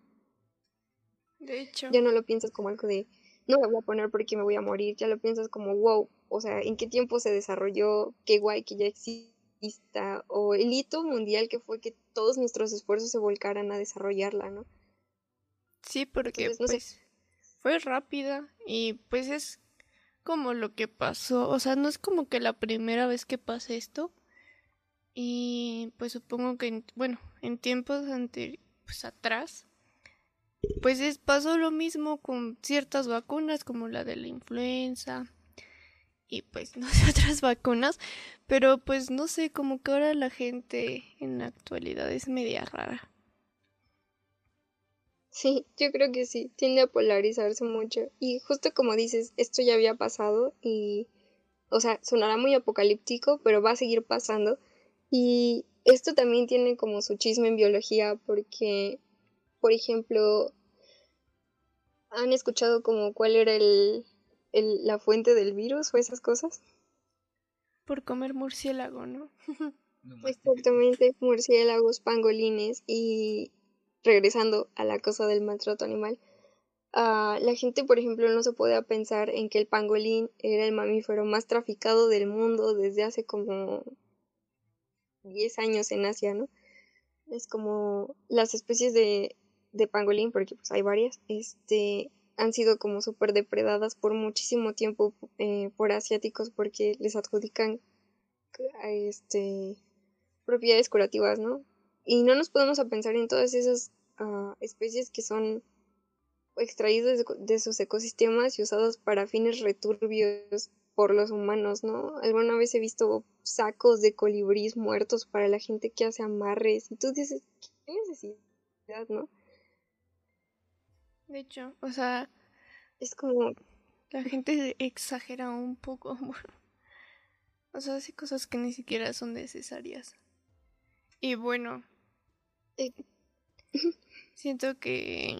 De hecho. Ya no lo piensas como algo de, no me voy a poner porque me voy a morir, ya lo piensas como, wow, o sea, en qué tiempo se desarrolló, qué guay que ya exista, o el hito mundial que fue que todos nuestros esfuerzos se volcaran a desarrollarla, ¿no? Sí, porque pues, fue rápida y pues es como lo que pasó, o sea, no es como que la primera vez que pasa esto. Y pues supongo que, bueno, en tiempos anteriores, pues atrás, pues es, pasó lo mismo con ciertas vacunas como la de la influenza y pues [laughs] no sé otras vacunas, pero pues no sé, como que ahora la gente en la actualidad es media rara. Sí, yo creo que sí, tiende a polarizarse mucho. Y justo como dices, esto ya había pasado y, o sea, sonará muy apocalíptico, pero va a seguir pasando. Y esto también tiene como su chisme en biología porque, por ejemplo, ¿han escuchado como cuál era el, el, la fuente del virus o esas cosas? Por comer murciélago, ¿no? [laughs] Exactamente, murciélagos, pangolines y regresando a la cosa del maltrato animal, uh, la gente, por ejemplo, no se puede pensar en que el pangolín era el mamífero más traficado del mundo desde hace como 10 años en Asia, ¿no? Es como las especies de, de pangolín, porque pues hay varias, este, han sido como súper depredadas por muchísimo tiempo eh, por asiáticos porque les adjudican este propiedades curativas, ¿no? Y no nos podemos a pensar en todas esas ah, especies que son extraídas de, sus ecosistemas y usadas para fines returbios por los humanos, ¿no? Alguna vez he visto sacos de colibrís muertos para la gente que hace amarres y tú dices, ¿qué necesidad, no? De hecho, o sea, es como la gente exagera un poco, [laughs] o sea, hace cosas que ni siquiera son necesarias. Y bueno, [laughs] siento que,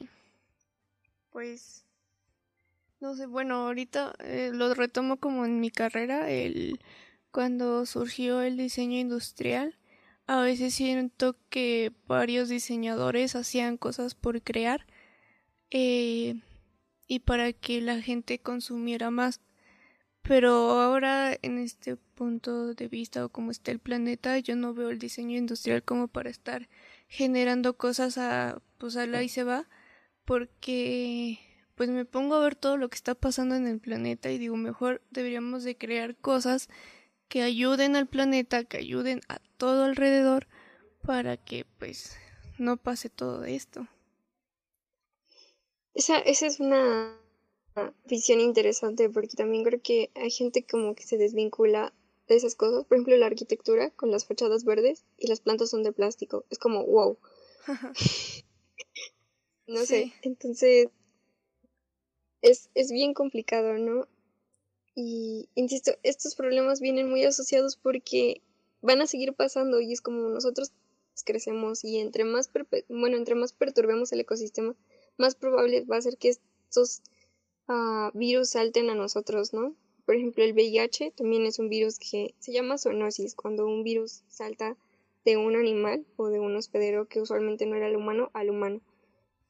pues, no sé, bueno, ahorita eh, lo retomo como en mi carrera, el cuando surgió el diseño industrial. A veces siento que varios diseñadores hacían cosas por crear eh, y para que la gente consumiera más. Pero ahora en este punto de vista o como está el planeta, yo no veo el diseño industrial como para estar generando cosas a pues a la y se va, porque pues me pongo a ver todo lo que está pasando en el planeta y digo, mejor deberíamos de crear cosas que ayuden al planeta, que ayuden a todo alrededor para que pues no pase todo esto. Esa, esa es una visión interesante porque también creo que hay gente como que se desvincula de esas cosas. Por ejemplo, la arquitectura con las fachadas verdes y las plantas son de plástico. Es como, wow. [laughs] no sé, entonces es, es bien complicado, ¿no? Y insisto, estos problemas vienen muy asociados porque van a seguir pasando y es como nosotros crecemos y entre más bueno, entre más perturbemos el ecosistema, más probable va a ser que estos uh, virus salten a nosotros, ¿no? Por ejemplo, el VIH también es un virus que se llama zoonosis, cuando un virus salta de un animal o de un hospedero que usualmente no era el humano al humano.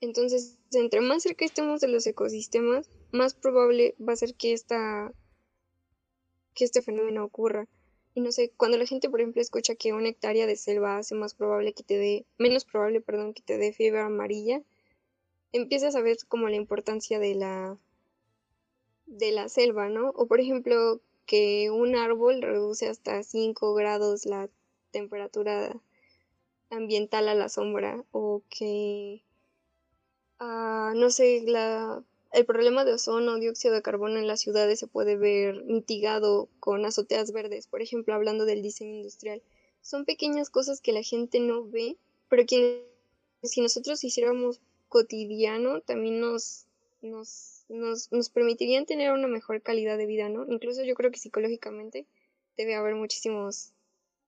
Entonces, entre más cerca estemos de los ecosistemas, más probable va a ser que esta que este fenómeno ocurra. Y no sé, cuando la gente, por ejemplo, escucha que una hectárea de selva hace más probable que te dé, menos probable, perdón, que te dé fiebre amarilla, empiezas a ver como la importancia de la de la selva, ¿no? O por ejemplo, que un árbol reduce hasta 5 grados la temperatura ambiental a la sombra o que uh, no sé, la el problema de ozono, dióxido de carbono en las ciudades se puede ver mitigado con azoteas verdes, por ejemplo, hablando del diseño industrial. Son pequeñas cosas que la gente no ve, pero que si nosotros hiciéramos cotidiano, también nos, nos, nos, nos permitirían tener una mejor calidad de vida, ¿no? Incluso yo creo que psicológicamente debe haber muchísimos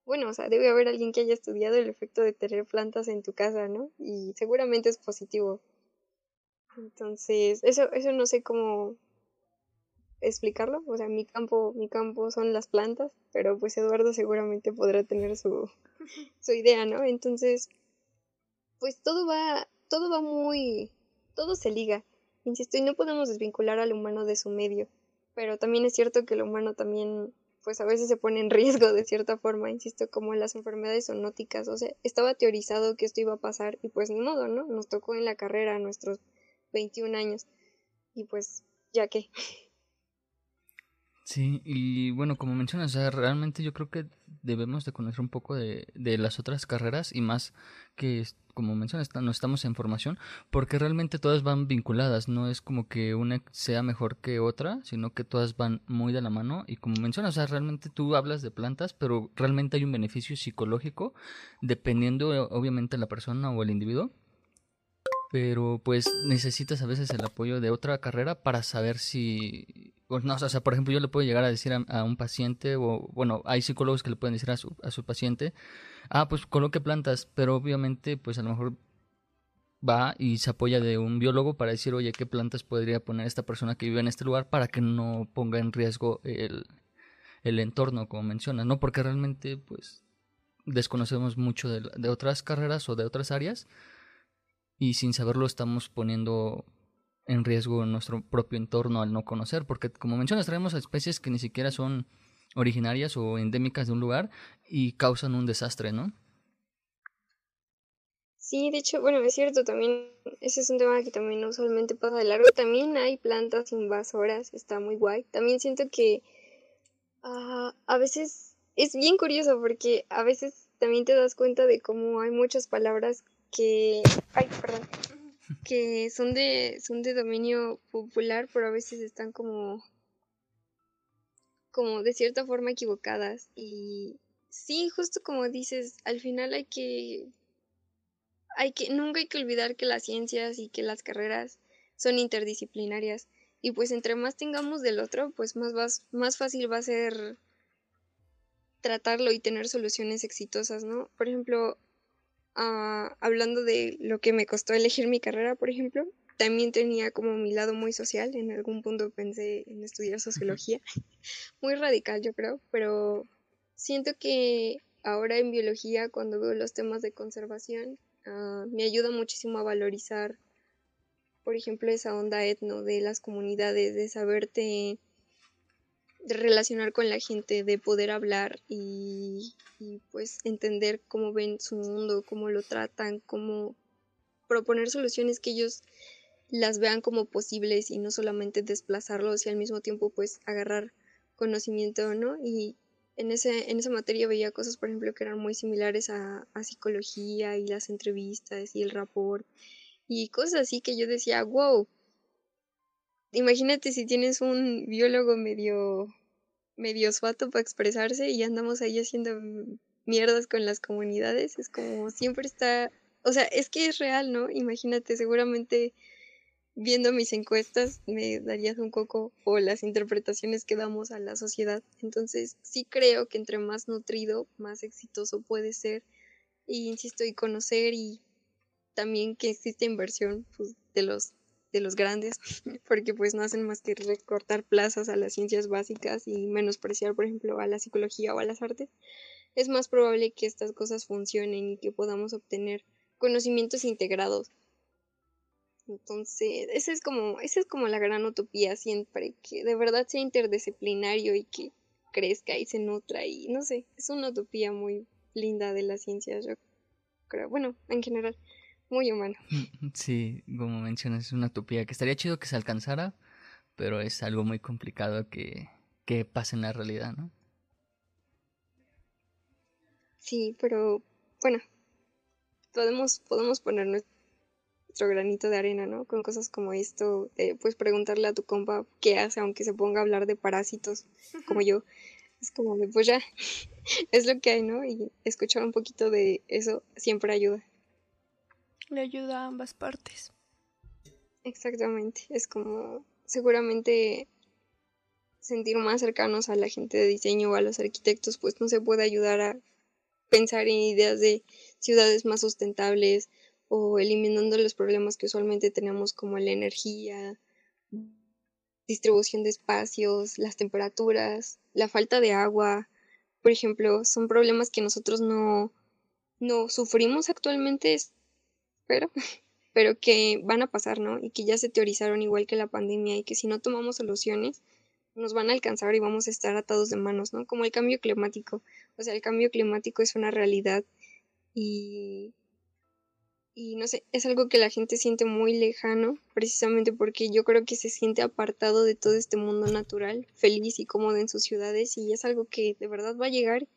bueno, o sea, debe haber alguien que haya estudiado el efecto de tener plantas en tu casa, ¿no? Y seguramente es positivo. Entonces, eso, eso no sé cómo explicarlo. O sea, mi campo, mi campo son las plantas, pero pues Eduardo seguramente podrá tener su, [laughs] su idea, ¿no? Entonces, pues todo va, todo va muy, todo se liga. Insisto, y no podemos desvincular al humano de su medio. Pero también es cierto que el humano también, pues a veces se pone en riesgo de cierta forma, insisto, como las enfermedades zoonóticas. O sea, estaba teorizado que esto iba a pasar y pues ni modo, ¿no? Nos tocó en la carrera nuestros 21 años. Y pues, ya que. Sí, y bueno, como mencionas, realmente yo creo que debemos de conocer un poco de, de las otras carreras y más que, como mencionas, no estamos en formación, porque realmente todas van vinculadas, no es como que una sea mejor que otra, sino que todas van muy de la mano y como mencionas, o sea, realmente tú hablas de plantas, pero realmente hay un beneficio psicológico dependiendo obviamente de la persona o el individuo pero pues necesitas a veces el apoyo de otra carrera para saber si, no, o sea, por ejemplo, yo le puedo llegar a decir a, un paciente, o bueno, hay psicólogos que le pueden decir a su, a su paciente, ah, pues coloque plantas, pero obviamente, pues a lo mejor va y se apoya de un biólogo para decir, oye, ¿qué plantas podría poner esta persona que vive en este lugar para que no ponga en riesgo el, el entorno, como mencionas, ¿no? Porque realmente, pues, desconocemos mucho de otras carreras o de otras áreas y sin saberlo estamos poniendo en riesgo nuestro propio entorno al no conocer, porque como mencionas, traemos especies que ni siquiera son originarias o endémicas de un lugar y causan un desastre, ¿no? Sí, de hecho, bueno, es cierto, también ese es un tema que también usualmente pasa de largo. También hay plantas invasoras, está muy guay. También siento que ah, a veces es bien curioso porque a veces también te das cuenta de cómo hay muchas palabras que, ay, perdón, que son de, son de dominio popular, pero a veces están como, como de cierta forma equivocadas. Y sí, justo como dices, al final hay que, hay que, nunca hay que olvidar que las ciencias y que las carreras son interdisciplinarias. Y pues entre más tengamos del otro, pues más, más fácil va a ser tratarlo y tener soluciones exitosas, ¿no? Por ejemplo, Ah, hablando de lo que me costó elegir mi carrera, por ejemplo, también tenía como mi lado muy social. En algún punto pensé en estudiar sociología. [laughs] muy radical, yo creo, pero siento que ahora en biología, cuando veo los temas de conservación, ah, me ayuda muchísimo a valorizar, por ejemplo, esa onda etno de las comunidades, de saberte de relacionar con la gente, de poder hablar y, pues entender cómo ven su mundo, cómo lo tratan, cómo proponer soluciones que ellos las vean como posibles y no solamente desplazarlos y al mismo tiempo pues agarrar conocimiento, ¿no? Y en, ese, en esa materia veía cosas, por ejemplo, que eran muy similares a, psicología y las entrevistas y el rapport y cosas así que yo decía, wow, imagínate si tienes un biólogo medio medio suato para expresarse y andamos ahí haciendo mierdas con las comunidades. Es como siempre está o sea, es que es real, ¿no? Imagínate, seguramente viendo mis encuestas me darías un coco o las interpretaciones que damos a la sociedad. Entonces, sí creo que entre más nutrido, más exitoso puede ser. Y insisto, y conocer y también que existe inversión pues, de los de los grandes, [laughs] porque pues no hacen más que recortar plazas a las ciencias básicas y menospreciar, por ejemplo, a la psicología o a las artes, es más probable que estas cosas funcionen y que podamos obtener conocimientos integrados. Entonces, esa es como, esa es como la gran utopía siempre, que de verdad sea interdisciplinario y que crezca y se nutra y no sé, es una utopía muy linda de la ciencia, yo creo, bueno, en general, muy humano. [laughs] Sí, como mencionas, es una utopía que estaría chido que se alcanzara, pero es algo muy complicado que, que pase en la realidad, ¿no? Sí, pero bueno, podemos, podemos ponernos nuestro granito de arena, ¿no? Con cosas como esto, pues preguntarle a tu compa qué hace, aunque se ponga a hablar de parásitos, como yo. Es como de, pues ya, [laughs] es lo que hay, ¿no? Y escuchar un poquito de eso siempre ayuda. Le ayuda a ambas partes. Exactamente, es como seguramente sentir más cercanos a la gente de diseño o a los arquitectos, pues no se puede ayudar a pensar en ideas de ciudades más sustentables, o eliminando los problemas que usualmente tenemos como la energía, distribución de espacios, las temperaturas, la falta de agua, por ejemplo, son problemas que nosotros no, no sufrimos actualmente, pero, [laughs] pero que van a pasar, ¿no? Y que ya se teorizaron igual que la pandemia y que si no tomamos soluciones, nos van a alcanzar y vamos a estar atados de manos, ¿no? Como el cambio climático. O sea, el cambio climático es una realidad y y no sé, es algo que la gente siente muy lejano, precisamente porque yo creo que se siente apartado de todo este mundo natural, feliz y cómodo en sus ciudades y es algo que de verdad va a llegar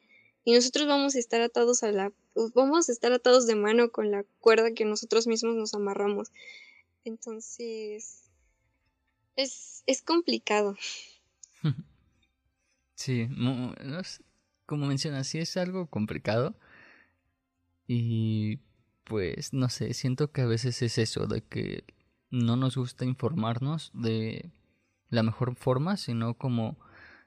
y nosotros vamos a estar atados a la pues, vamos a estar atados de mano con la cuerda que nosotros mismos nos amarramos. Entonces es es complicado. [laughs] Sí, como mencionas, sí es algo complicado y pues no sé, siento que a veces es eso, de que no nos gusta informarnos de la mejor forma, sino como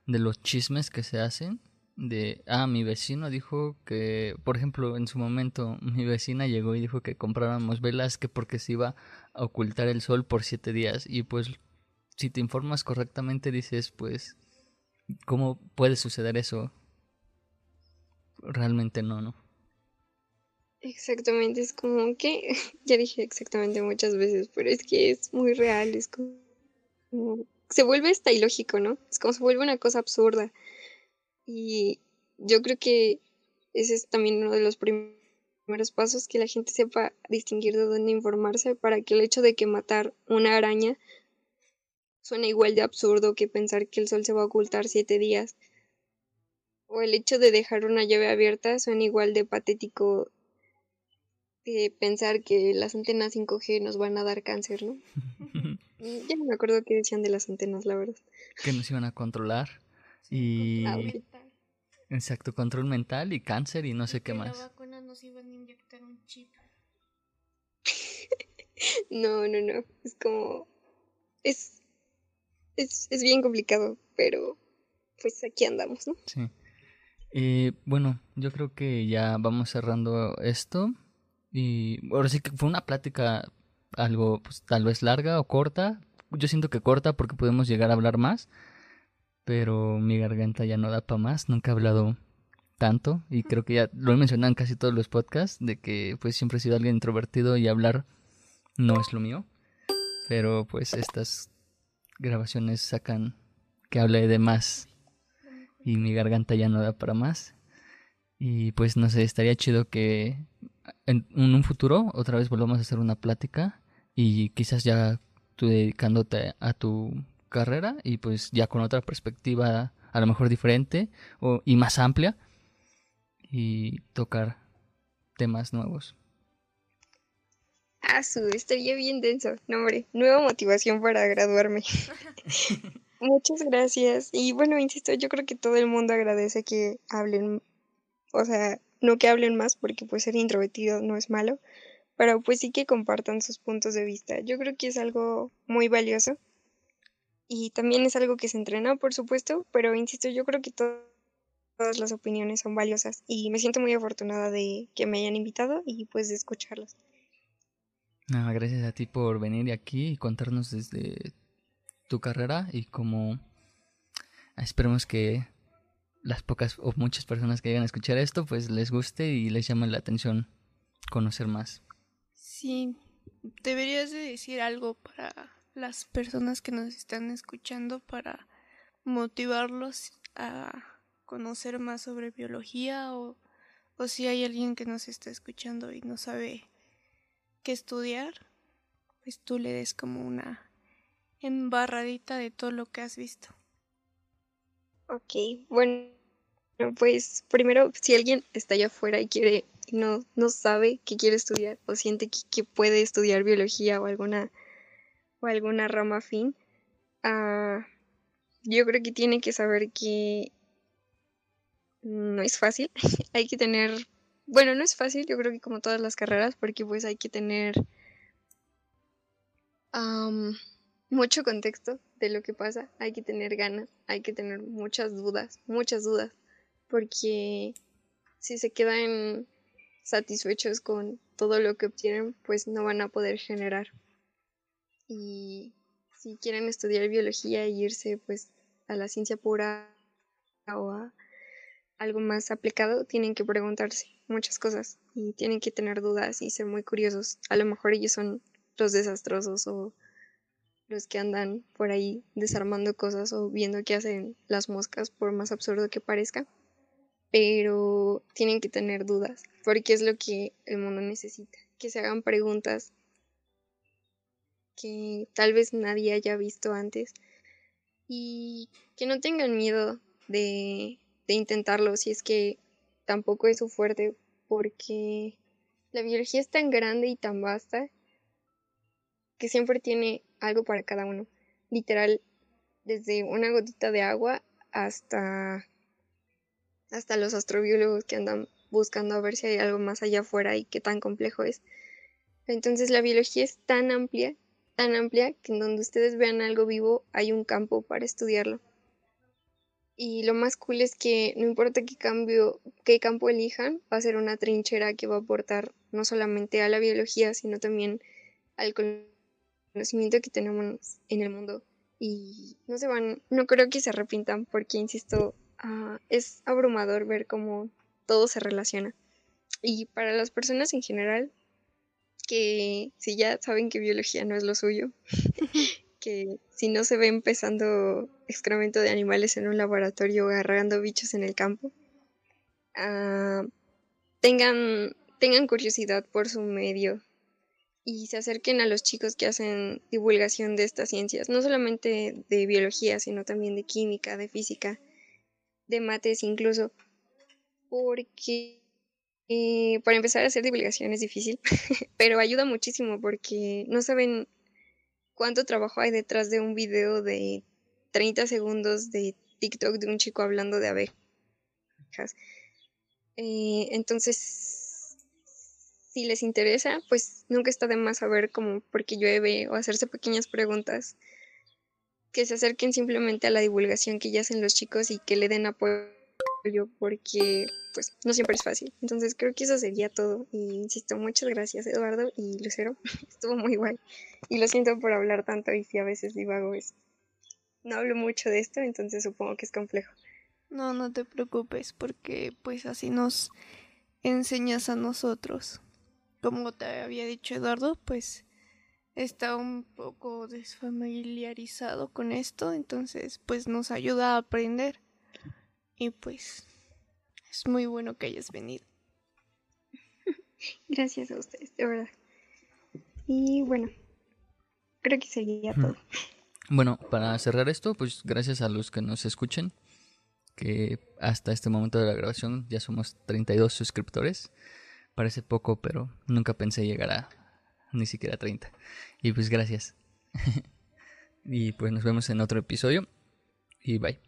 de los chismes que se hacen. De, ah, mi vecino dijo que, por ejemplo, en su momento mi vecina llegó y dijo que compráramos velas que porque se iba a ocultar el sol por siete días. Y pues, si te informas correctamente, dices, pues, ¿cómo puede suceder eso? Realmente no, ¿no? Exactamente, es como que, [laughs] ya dije exactamente muchas veces, pero es que es muy real, es como, se vuelve hasta ilógico, ¿no? Es como se vuelve una cosa absurda. Y yo creo que ese es también uno de los primeros pasos, que la gente sepa distinguir de dónde informarse para que el hecho de que matar una araña suena igual de absurdo que pensar que el sol se va a ocultar siete días. O el hecho de dejar una llave abierta suena igual de patético pensar que las antenas 5G nos van a dar cáncer, ¿no? [laughs] ya no me acuerdo qué decían de las antenas, la verdad. Que nos iban a controlar y... Exacto, control mental y cáncer y no sé qué más. La vacuna nos iban a inyectar un chip. [laughs] no, no, no. Es como... Es, es, es bien complicado, pero pues aquí andamos, ¿no? Sí. Eh, bueno, yo creo que ya vamos cerrando esto. Y ahora sí que fue una plática algo, pues tal vez larga o corta. Yo siento que corta porque podemos llegar a hablar más. Pero mi garganta ya no da para más. Nunca he hablado tanto. Y creo que ya lo he mencionado en casi todos los podcasts. De que pues siempre he sido alguien introvertido y hablar no es lo mío. Pero pues estas grabaciones sacan que hable de más. Y mi garganta ya no da para más. Y pues no sé, estaría chido que en, un futuro otra vez volvamos a hacer una plática y quizás ya tú dedicándote a tu carrera y pues ya con otra perspectiva a lo mejor diferente o, y más amplia y tocar temas nuevos. Ah, su, estaría bien denso. No, hombre, nueva motivación para graduarme. [laughs] Muchas gracias. Y bueno, insisto, yo creo que todo el mundo agradece que hablen, o sea, no que hablen más porque pues ser introvertido no es malo, pero pues sí que compartan sus puntos de vista. Yo creo que es algo muy valioso y también es algo que se entrena, por supuesto, pero insisto, yo creo que todas las opiniones son valiosas y me siento muy afortunada de que me hayan invitado y pues de escucharlas. gracias a ti por venir aquí y contarnos desde tu carrera y como esperemos que las pocas o muchas personas que llegan a escuchar esto pues les guste y les llame la atención conocer más. Sí, deberías de decir algo para las personas que nos están escuchando para motivarlos a conocer más sobre biología o, o si hay alguien que nos está escuchando y no sabe qué estudiar, pues tú le des como una embarradita de todo lo que has visto. Ok, bueno, pues primero, si alguien está allá afuera y quiere no, no sabe qué quiere estudiar o siente que, puede estudiar biología o alguna, o alguna rama afín, uh, yo creo que tiene que saber que no es fácil. [laughs] hay que tener, bueno, no es fácil, yo creo que como todas las carreras, porque pues hay que tener mucho contexto de lo que pasa, hay que tener ganas, hay que tener muchas dudas, muchas dudas, porque si se quedan satisfechos con todo lo que obtienen, pues no van a poder generar. Y si quieren estudiar biología e irse pues a la ciencia pura o a algo más aplicado, tienen que preguntarse muchas cosas y tienen que tener dudas y ser muy curiosos. A lo mejor ellos son los desastrosos o los que andan por ahí desarmando cosas o viendo qué hacen las moscas, por más absurdo que parezca. Pero tienen que tener dudas, porque es lo que el mundo necesita, que se hagan preguntas que tal vez nadie haya visto antes y que no tengan miedo de intentarlo si es que tampoco es su fuerte porque la biología es tan grande y tan vasta que siempre tiene algo para cada uno. Literal, desde una gotita de agua hasta, hasta los astrobiólogos que andan buscando a ver si hay algo más allá afuera y qué tan complejo es. Entonces la biología es tan amplia, tan amplia, que en donde ustedes vean algo vivo hay un campo para estudiarlo. Y lo más cool es que no importa qué cambio, qué campo elijan, va a ser una trinchera que va a aportar no solamente a la biología, sino también al conocimiento que tenemos en el mundo. Y no se van, no creo que se arrepientan porque, insisto, ah, es abrumador ver cómo todo se relaciona. Y para las personas en general, que si ya saben que biología no es lo suyo, [laughs] que si no se ve empezando excremento de animales en un laboratorio agarrando bichos en el campo, ah, tengan, tengan curiosidad por su medio y se acerquen a los chicos que hacen divulgación de estas ciencias, no solamente de biología, sino también de química, de física, de mates incluso, porque eh, para empezar a hacer divulgación es difícil, [laughs] pero ayuda muchísimo porque no saben cuánto trabajo hay detrás de un video de 30 segundos de TikTok de un chico hablando de abejas. Eh, entonces, si les interesa, pues nunca está de más saber cómo, por qué llueve o hacerse pequeñas preguntas que se acerquen simplemente a la divulgación que ya hacen los chicos y que le den apoyo porque pues no siempre es fácil. Entonces creo que eso sería todo. Y insisto, muchas gracias Eduardo y Lucero. [laughs] Estuvo muy guay. Y lo siento por hablar tanto y si a veces divago eso. No hablo mucho de esto, entonces supongo que es complejo. No, no te preocupes porque pues así nos enseñas a nosotros. Como te había dicho Eduardo, pues está un poco desfamiliarizado con esto, entonces pues nos ayuda a aprender. Y pues es muy bueno que hayas venido. [laughs] Gracias a ustedes, de verdad. Y bueno, creo que sería todo. Bueno, para cerrar esto, pues gracias a los que nos escuchen, que hasta este momento de la grabación ya somos 32 suscriptores. Parece poco, pero nunca pensé llegar a ni siquiera 30. Y pues gracias. [laughs] y pues nos vemos en otro episodio. Y bye.